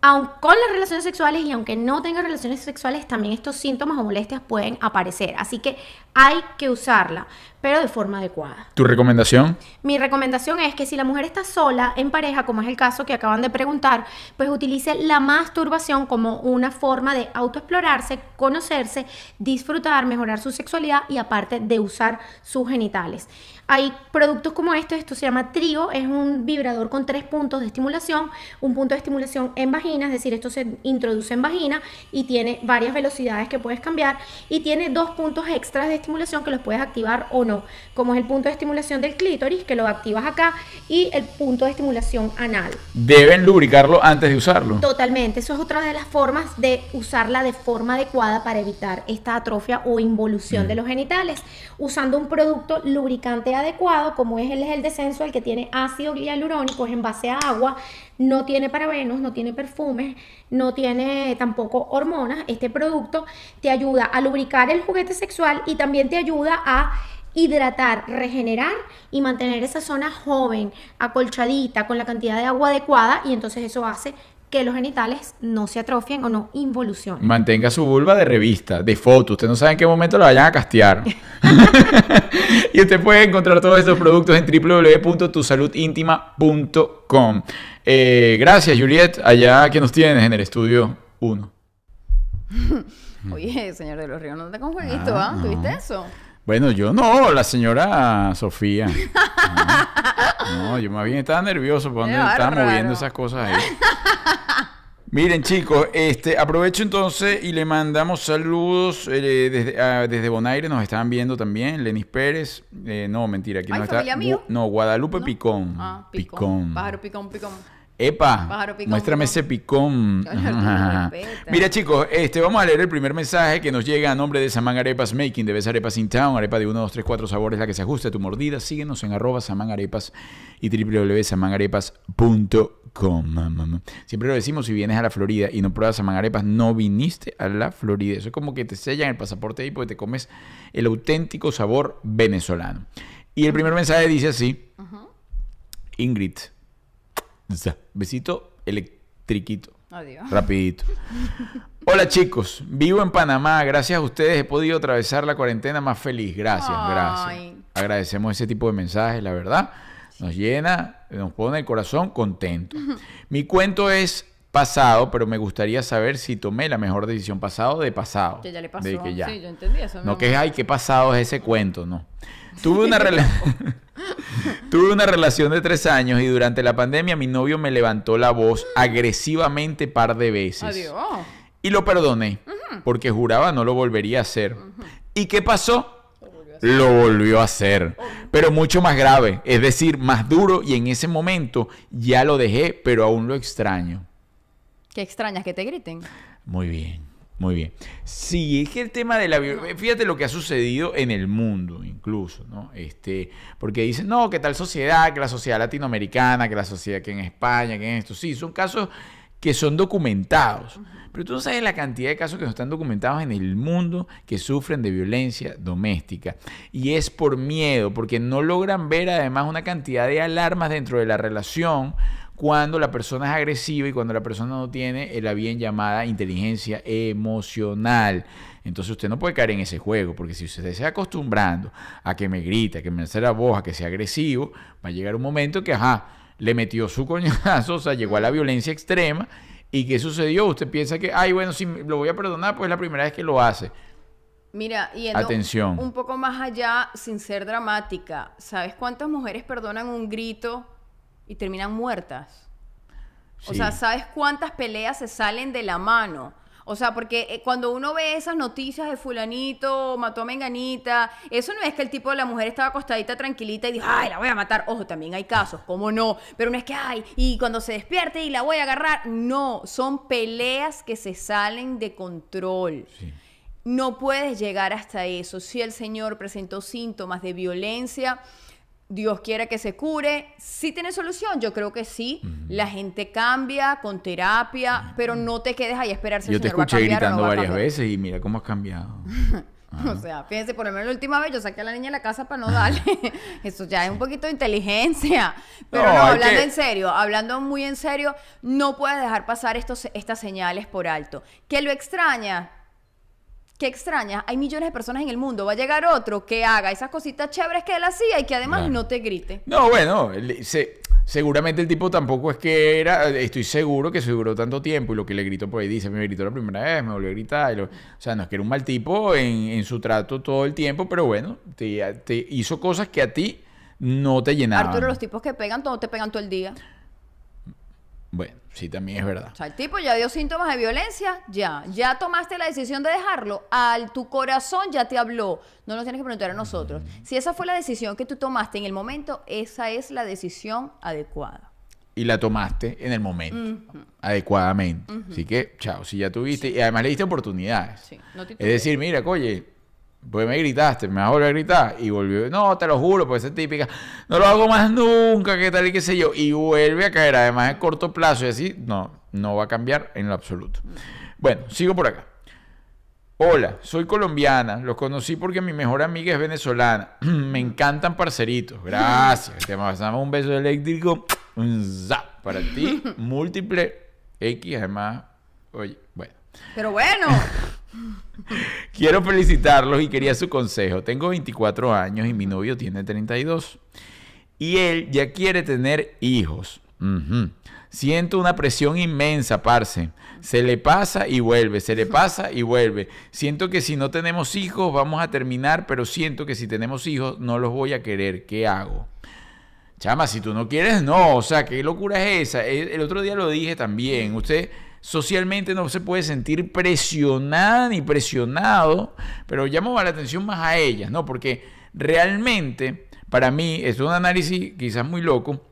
aun con las relaciones sexuales y aunque no tengas relaciones sexuales, también estos síntomas o molestias pueden aparecer. Así que hay que usarla, pero de forma adecuada. ¿Tu recomendación? Mi recomendación es que si la mujer está sola, en pareja, como es el caso que acaban de preguntar, pues utilice la masturbación como una forma de autoexplorarse, conocerse, disfrutar, mejorar su sexualidad y aparte de usar sus genitales. Hay productos como este, esto se llama Trio, es un vibrador con tres puntos de estimulación, un punto de estimulación en vagina, es decir, esto se introduce en vagina y tiene varias velocidades que puedes cambiar y tiene dos puntos extras de estimulación que los puedes activar o no, como es el punto de estimulación del clítoris, que lo activas acá, y el punto de estimulación anal. Deben lubricarlo antes de usarlo. Totalmente, eso es otra de las formas de usarla de forma adecuada para evitar esta atrofia o involución de los genitales, usando un producto lubricante adecuado, como es el, es el descenso, el que tiene ácido hialurónico, es en base a agua, no tiene parabenos, no tiene perfumes, no tiene tampoco hormonas. Este producto te ayuda a lubricar el juguete sexual y también te ayuda a hidratar, regenerar y mantener esa zona joven, acolchadita, con la cantidad de agua adecuada y entonces eso hace que los genitales no se atrofien o no involucionen. Mantenga su vulva de revista, de foto. Usted no sabe en qué momento la vayan a castear. <laughs> <laughs> y usted puede encontrar todos estos productos en www.tusaludintima.com. Eh, gracias, Juliet. Allá que nos tienes en el estudio 1. <laughs> Oye, señor de los Ríos, no te con jueguito, ¿ah? Ah, ¿Tuviste eso? Bueno, yo no, la señora Sofía. No, no, yo más bien estaba nervioso por donde Qué estaba bárbaro. moviendo esas cosas ahí. Miren, chicos, este, aprovecho entonces y le mandamos saludos eh, desde, ah, desde Bonaire, nos estaban viendo también, Lenis Pérez, eh, no, mentira, aquí Ay, nos está, mío. No, Guadalupe ¿No? Picón, Ah, picón. Pájaro picón, picón. Epa, picón, muéstrame ese picón. Mira chicos, este, vamos a leer el primer mensaje que nos llega a nombre de Saman Arepas Making, de Bes Arepas in Town, arepa de 1, 2, 3, 4 sabores, la que se ajuste a tu mordida. Síguenos en arroba Saman Arepas y www.samanarepas.com. Siempre lo decimos, si vienes a la Florida y no pruebas Saman Arepas, no viniste a la Florida. Eso es como que te sellan el pasaporte ahí porque te comes el auténtico sabor venezolano. Y el primer mensaje dice así. Ingrid. Besito electriquito. Adiós. Rapidito. Hola chicos, vivo en Panamá. Gracias a ustedes he podido atravesar la cuarentena más feliz. Gracias, gracias. Agradecemos ese tipo de mensajes, la verdad. Nos llena, nos pone el corazón contento. Mi cuento es pasado, pero me gustaría saber si tomé la mejor decisión pasado de pasado. Que ya le pasó. De que ya. Sí, yo entendí eso. No que, ay, qué pasado es ese cuento, no. Tuve una, <laughs> rela- Tuve una relación de tres años y durante la pandemia mi novio me levantó la voz agresivamente par de veces. Adiós. Y lo perdoné, porque juraba no lo volvería a hacer. ¿Y qué pasó? Lo volvió a hacer, pero mucho más grave, es decir, más duro y en ese momento ya lo dejé, pero aún lo extraño. Qué extrañas que te griten. Muy bien, muy bien. Sí, es que el tema de la violencia, fíjate lo que ha sucedido en el mundo incluso, ¿no? Este, porque dicen, no, que tal sociedad, que la sociedad latinoamericana, que la sociedad que en España, que en esto, sí, son casos que son documentados. Pero tú no sabes la cantidad de casos que no están documentados en el mundo que sufren de violencia doméstica. Y es por miedo, porque no logran ver además una cantidad de alarmas dentro de la relación cuando la persona es agresiva y cuando la persona no tiene la bien llamada inteligencia emocional. Entonces usted no puede caer en ese juego, porque si usted se está acostumbrando a que me grita, que me hace la voz, a que sea agresivo, va a llegar un momento que, ajá, le metió su <laughs> coñazo, o sea, llegó a la violencia extrema. ¿Y qué sucedió? Usted piensa que, ay, bueno, si lo voy a perdonar, pues es la primera vez que lo hace. Mira, yendo Atención. un poco más allá, sin ser dramática, ¿sabes cuántas mujeres perdonan un grito y terminan muertas? O sea, ¿sabes cuántas peleas se salen de la mano? O sea, porque eh, cuando uno ve esas noticias de fulanito, mató a menganita, eso no es que el tipo de la mujer estaba acostadita tranquilita y dijo, ay, la voy a matar. Ojo, también hay casos, ¿cómo no? Pero no es que, ay, y cuando se despierte y la voy a agarrar. No, son peleas que se salen de control. Sí. No puedes llegar hasta eso. Si el Señor presentó síntomas de violencia, Dios quiera que se cure. ¿Sí tiene solución? Yo creo que sí. La gente cambia con terapia, pero no te quedes ahí a esperar si el Yo te escuché no gritando a varias veces y mira cómo has cambiado. <laughs> O sea, fíjense, por lo menos la última vez yo saqué a la niña de la casa para no darle. <laughs> Eso ya es un poquito de inteligencia. <laughs> Pero No, no, hablando que- en serio, hablando muy en serio, no puedes dejar pasar estos, estas señales por alto. Que lo extraña, que extraña, hay millones de personas en el mundo. Va a llegar otro que haga esas cositas chéveres que él hacía y que además no te grite. No, bueno, se- seguramente el tipo tampoco es que era, estoy seguro que se duró tanto tiempo y lo que le gritó ahí dice, me gritó la primera vez, me volvió a gritar, y lo- o sea, no es que era un mal tipo en, en su trato todo el tiempo, pero bueno, te, te hizo cosas que a ti no te llenaban. Arturo, los tipos que pegan, todo te pegan todo el día. Bueno, sí, también es verdad. O sea, el tipo ya dio síntomas de violencia, ya. Ya tomaste la decisión de dejarlo. Al tu corazón ya te habló. No nos tienes que preguntar a nosotros. Si esa fue la decisión que tú tomaste en el momento, esa es la decisión adecuada. Y la tomaste en el momento, adecuadamente. Así que, chao, si ya tuviste, y además le diste oportunidades. Sí, no Es decir, mira, oye, pues me gritaste, me vas a volver a gritar. Y volvió, no, te lo juro, pues es típica, no lo hago más nunca, qué tal y qué sé yo. Y vuelve a caer, además en corto plazo y así, no, no va a cambiar en lo absoluto. Bueno, sigo por acá. Hola, soy colombiana, los conocí porque mi mejor amiga es venezolana. <clears throat> Me encantan parceritos, gracias. Te mandamos un beso eléctrico, un zap para ti, <laughs> múltiple X, además, oye. Pero bueno, <laughs> Quiero felicitarlos y quería su consejo. Tengo 24 años y mi novio tiene 32. Y él ya quiere tener hijos. Siento una presión inmensa, parce. Se le pasa y vuelve, se le pasa y vuelve. Siento que si no tenemos hijos vamos a terminar, pero siento que si tenemos hijos no los voy a querer. ¿Qué hago? Chama, si tú no quieres, no. O sea, ¿qué locura es esa? El otro día lo dije también. Usted socialmente no se puede sentir presionada ni presionado, pero llamo la atención más a ellas, ¿no? Porque realmente, para mí, es un análisis quizás muy loco,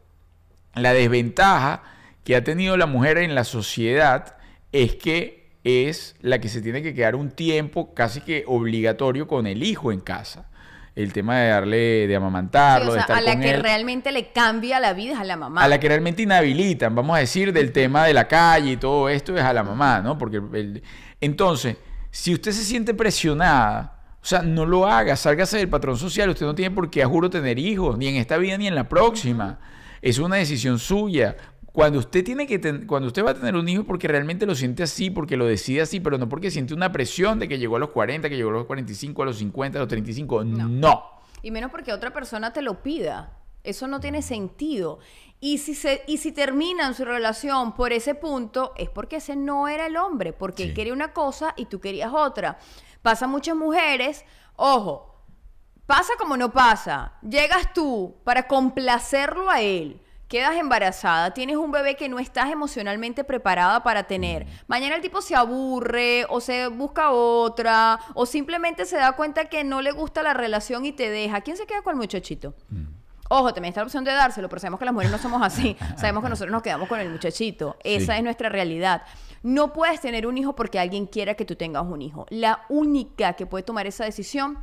la desventaja que ha tenido la mujer en la sociedad es que es la que se tiene que quedar un tiempo casi que obligatorio con el hijo en casa. El tema de darle, de sí, amamantarlo, o de sea, estar a la con que él. realmente le cambia la vida es a la mamá. A la que realmente inhabilitan, vamos a decir, del tema de la calle y todo esto es a la mamá, ¿no? Porque el- entonces, si usted se siente presionada O sea, no lo haga, sálgase del patrón social. Usted no tiene por qué, a juro, tener hijos, ni en esta vida ni en la próxima. Es una decisión suya. Cuando usted tiene que ten- cuando usted va a tener un hijo porque realmente lo siente así, porque lo decide así, pero no porque siente una presión de que llegó a los 40, que llegó a los 45, a los 50, a los 35. No. Y menos porque otra persona te lo pida. Eso no tiene sentido. Y si, se, y si terminan su relación por ese punto, es porque ese no era el hombre, porque él quería una cosa y tú querías otra. Pasa muchas mujeres, ojo, pasa como no pasa. Llegas tú para complacerlo a él. Quedas embarazada, tienes un bebé que no estás emocionalmente preparada para tener. Mañana el tipo se aburre o se busca otra o simplemente se da cuenta que no le gusta la relación y te deja. ¿Quién se queda con el muchachito? Ojo, también está la opción de dárselo, pero sabemos que las mujeres no somos así. <laughs> sabemos que nosotros nos quedamos con el muchachito. Esa Sí. es nuestra realidad. No puedes tener un hijo porque alguien quiera que tú tengas un hijo. La única que puede tomar esa decisión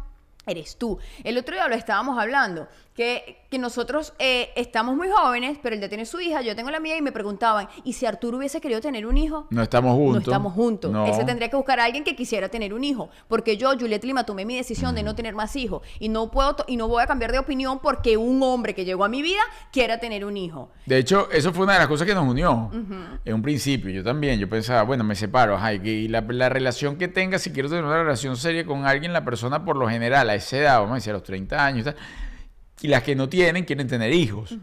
eres tú. El otro día lo estábamos hablando, que, que nosotros eh, estamos muy jóvenes, pero él ya tiene su hija, yo tengo la mía, y me preguntaban, ¿y si Arturo hubiese querido tener un hijo? No estamos juntos. No estamos juntos. No. Él se tendría que buscar a alguien que quisiera tener un hijo. Porque yo, Juliet Lima, tomé mi decisión Mm. de no tener más hijos. Y no puedo y no voy a cambiar de opinión porque un hombre que llegó a mi vida quiera tener un hijo. De hecho, eso fue una de las cosas que nos unió. En un principio, yo también. Yo pensaba, bueno, me separo. Ajá, y, la, la relación que tenga, si quiero tener una relación seria con alguien, la persona por lo general, a esa edad, vamos a decir, a los 30 años, y tal, y las que no tienen, quieren tener hijos.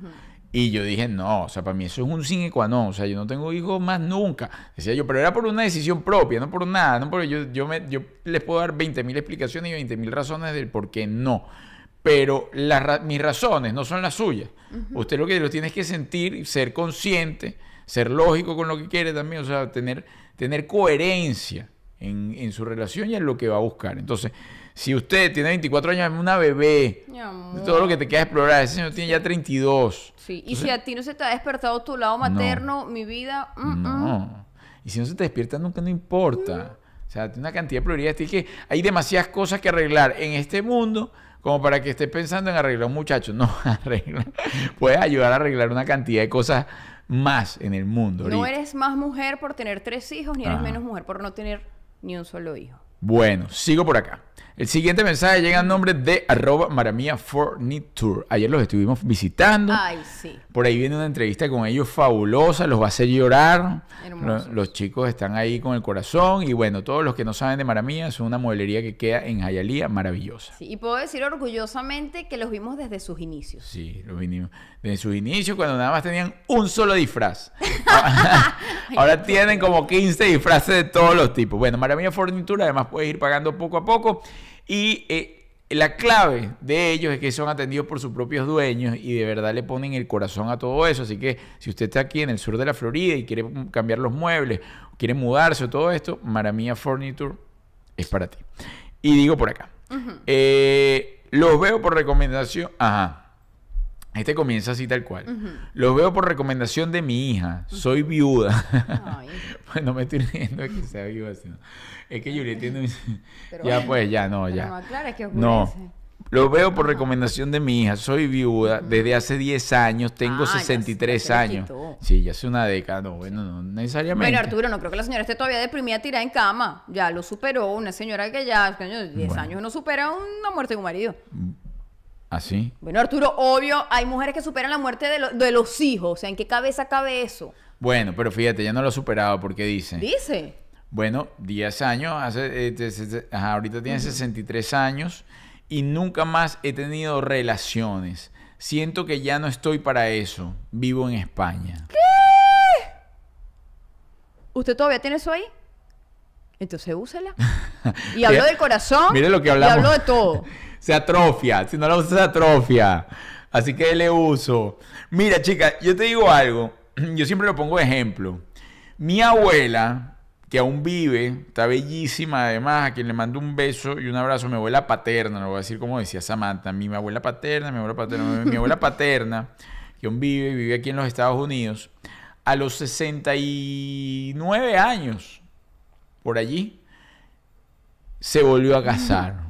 Y yo dije, no, o sea, para mí eso es un sine qua non. O sea, yo no tengo hijos más nunca. Decía yo, pero era por una decisión propia, no por nada. No porque yo, yo, me, yo les puedo dar 20 mil explicaciones y 20 mil razones del por qué no. Pero las mis razones no son las suyas. Usted lo que lo tiene es que sentir, ser consciente, ser lógico con lo que quiere también, o sea, tener, tener coherencia en, en su relación y en lo que va a buscar. Entonces, si usted tiene 24 años, es una bebé, Mi amor. todo lo que te queda explorar, ese señor tiene ya 32. Sí. Y si a ti no se te ha despertado tu lado materno, mi vida. mm, mm. No. Y si no se te despierta nunca, no importa. O sea, tiene una cantidad de prioridades. Tiene que, hay demasiadas cosas que arreglar en este mundo como para que estés pensando en arreglar un muchacho. No, <laughs> arregla. Puedes ayudar a arreglar una cantidad de cosas más en el mundo. No eres más mujer por tener tres hijos, ni eres Ajá. menos mujer por no tener ni un solo hijo. Bueno, sigo por acá. El siguiente mensaje llega en nombre de arroba maramia. Ayer los estuvimos visitando. Ay, sí. Por ahí viene una entrevista con ellos fabulosa, los va a hacer llorar. Hermosos. Lo- Los, chicos están ahí con el corazón. Y bueno, todos los que no saben de Maramía, es una modelería que queda en Jayalía, maravillosa. Sí, Y puedo decir orgullosamente que los vimos desde sus inicios. Sí, los vinimos. Desde sus inicios, cuando nada más tenían un solo disfraz. <laughs> <laughs> Ahora tienen como 15 disfraces de todos los tipos. Bueno, Maravilla Fornitura, además puedes ir pagando poco a poco. Y eh, la clave de ellos es que son atendidos por sus propios dueños y de verdad le ponen el corazón a todo eso. Así que si usted está aquí en el sur de la Florida y quiere cambiar los muebles, quiere mudarse o todo esto, Maravilla Furniture es para ti. Y digo por acá. eh, los veo por recomendación. Ajá. Este comienza así tal cual. Los veo por recomendación de mi hija. Soy viuda. Ay. <laughs> pues no me estoy riendo de que sea viuda, sino. Es que Juliet tiene <laughs> ya bueno, pues, ya no, ya. no que No. oscurece. Lo veo por recomendación de mi hija. Soy viuda desde hace 10 años. Tengo Ah, ya se- 63 ya se le años. Sí, ya hace una década. No, bueno, no necesariamente. Bueno, Arturo, no creo que la señora esté todavía deprimida tirada en cama. Ya lo superó. Una señora que ya, coño, 10 Bueno. años no supera una muerte de un marido. ¿Así? Bueno, Arturo, obvio, hay mujeres que superan la muerte de, lo- de los hijos. O sea, ¿en qué cabeza cabe eso? Bueno, pero fíjate, ya no lo ha superado porque dice. Dice. Bueno, 10 años, hace, eh, ajá, ahorita tiene 63 años y nunca más he tenido relaciones. Siento que ya no estoy para eso. Vivo en España. ¿Usted todavía tiene eso ahí? Entonces úsela. <laughs> Y Mira- del corazón. mire lo que Y hablamos. hablo de todo. <laughs> Se atrofia. Si no la usas, se atrofia. Así que le uso. Mira, chica, yo te digo algo. Yo siempre lo pongo de ejemplo. Mi abuela, que aún vive, está bellísima, además, a quien le mando un beso y un abrazo. Mi abuela paterna, lo voy a decir como decía Samantha. Mi abuela paterna, mi abuela paterna, mi abuela paterna, que aún vive, vive aquí en los Estados Unidos. A los 69 años, por allí, se volvió a casar.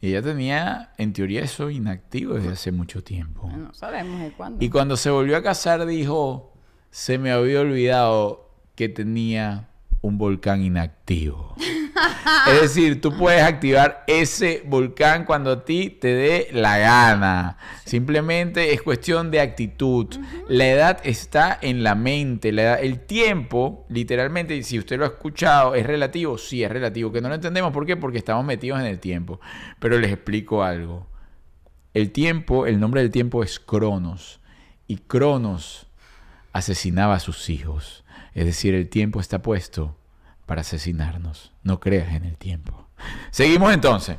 Y ella tenía, en teoría, eso inactivo desde hace mucho tiempo. No sabemos de cuándo. Y cuando se volvió a casar dijo, se me había olvidado que tenía un volcán inactivo. <laughs> <laughs> Es decir, tú puedes activar ese volcán cuando a ti te dé la gana. Simplemente es cuestión de actitud. La edad está en la mente. La edad- el tiempo, literalmente, si usted lo ha escuchado, es relativo. Sí, es relativo. Que no lo entendemos. ¿Por qué? Porque estamos metidos en el tiempo. Pero les explico algo. El tiempo, el nombre del tiempo es Cronos. Y Cronos asesinaba a sus hijos. Es decir, el tiempo está puesto para asesinarnos. No creas en el tiempo. Seguimos entonces.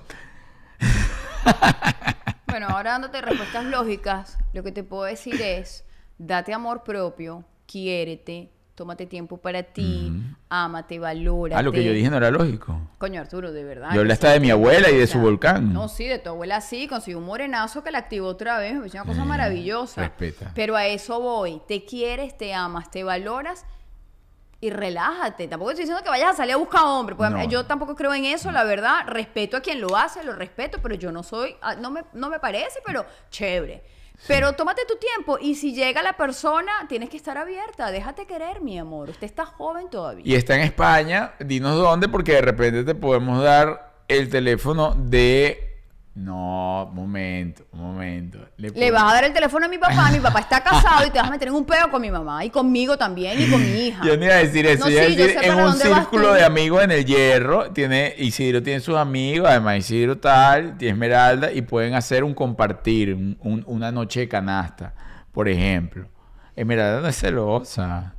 Bueno, ahora dándote respuestas lógicas, lo que te puedo decir es, date amor propio, quiérete, tómate tiempo para ti, ámate, valórate. Ah, lo que yo dije no era lógico. Coño, Arturo, de verdad. Yo hablé sí, hasta de mi abuela y de su volcán. No, sí, de tu abuela sí, consiguió un morenazo que la activó otra vez, me pareció una cosa Eh, maravillosa. respeta. Pero a eso voy, te quieres, te amas, te valoras y relájate. Tampoco estoy diciendo que vayas a salir a buscar hombre, No. yo tampoco creo en eso, la verdad. Respeto a quien lo hace, lo respeto, pero yo no soy, ah, no me, no me parece, pero chévere. Pero tómate tu tiempo y si llega la persona, tienes que estar abierta. Déjate querer, mi amor. Usted está joven todavía. Y está en España. Dinos dónde, porque de repente te podemos dar el teléfono de. No, momento, momento. Le vas a dar el teléfono a mi papá, mi papá está casado y te vas a meter en un peo con mi mamá y conmigo también y con mi <laughs> hija. Yo no iba a decir eso, No, yo iba a sí, decir en un círculo de amigos en el hierro, tiene, Isidro tiene sus amigos, además Isidro tal, tiene Esmeralda, y pueden hacer un compartir, un- un- una noche de canasta, por ejemplo. Esmeralda no es celosa.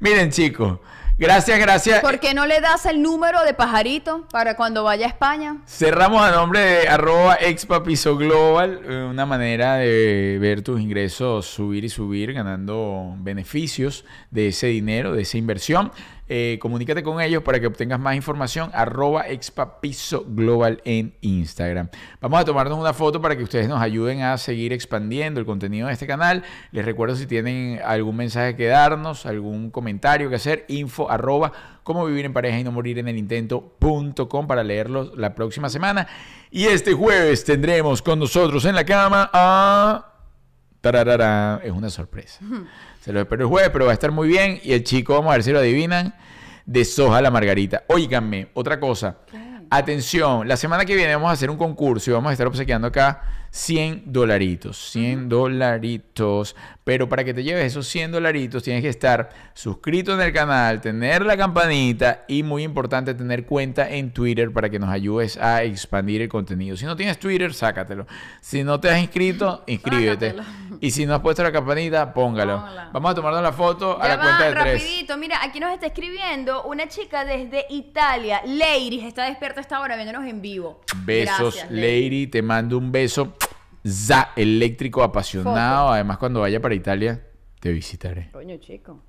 Miren chicos, gracias, gracias. ¿Por qué no le das el número de pajarito para cuando vaya a España? Cerramos a nombre de arroba expapiso global, eh, una manera de ver tus ingresos subir y subir, ganando beneficios de ese dinero, de esa inversión. Eh, comunícate con ellos para que obtengas más información, arroba expapiso global en Instagram. Vamos a tomarnos una foto para que ustedes nos ayuden a seguir expandiendo el contenido de este canal. Les recuerdo si tienen algún mensaje que darnos, algún comentario que hacer, info arroba cómo vivir en pareja y no morir en el intento.com para leerlos la próxima semana. Y este jueves tendremos con nosotros en la cama a... Tararara, es una sorpresa. <laughs> Se lo espero el jueves, pero va a estar muy bien. Y el chico, vamos a ver si lo adivinan, de soja la margarita. Óiganme, otra cosa. Atención, la semana que viene vamos a hacer un concurso y vamos a estar obsequiando acá 100 dolaritos. 100 dolaritos. Pero para que te lleves esos 100 dolaritos tienes que estar suscrito en el canal, tener la campanita y muy importante tener cuenta en Twitter para que nos ayudes a expandir el contenido. Si no tienes Twitter, sácatelo. Si no te has inscrito, <laughs> inscríbete. Sácatelo. Y si no has puesto la campanita, póngalo. Vamos a tomarnos la foto a Ya la cuenta de tres. rapidito, mira, aquí nos está escribiendo una chica desde Italia, Ladies, está despierta esta hora viéndonos en vivo. Besos, Gracias, lady. Te mando un beso. Za, eléctrico apasionado. Foto. Además, cuando vaya para Italia, te visitaré. Coño, chico.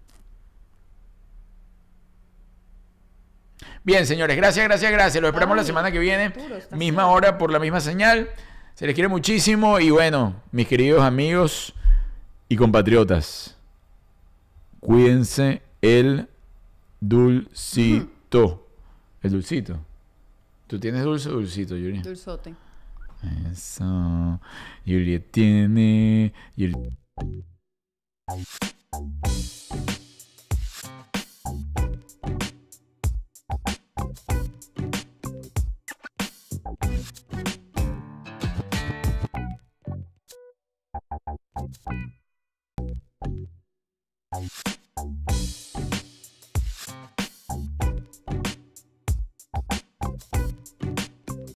Bien, señores, gracias, gracias, gracias. Los esperamos la semana que viene. Misma hora por la misma señal. Se les quiere muchísimo. Y bueno, mis queridos amigos y compatriotas, cuídense el dulcito. El dulcito. ¿Tú tienes dulce o dulcito, Yuri? Dulzote. Eso. Yuri tiene. Bye.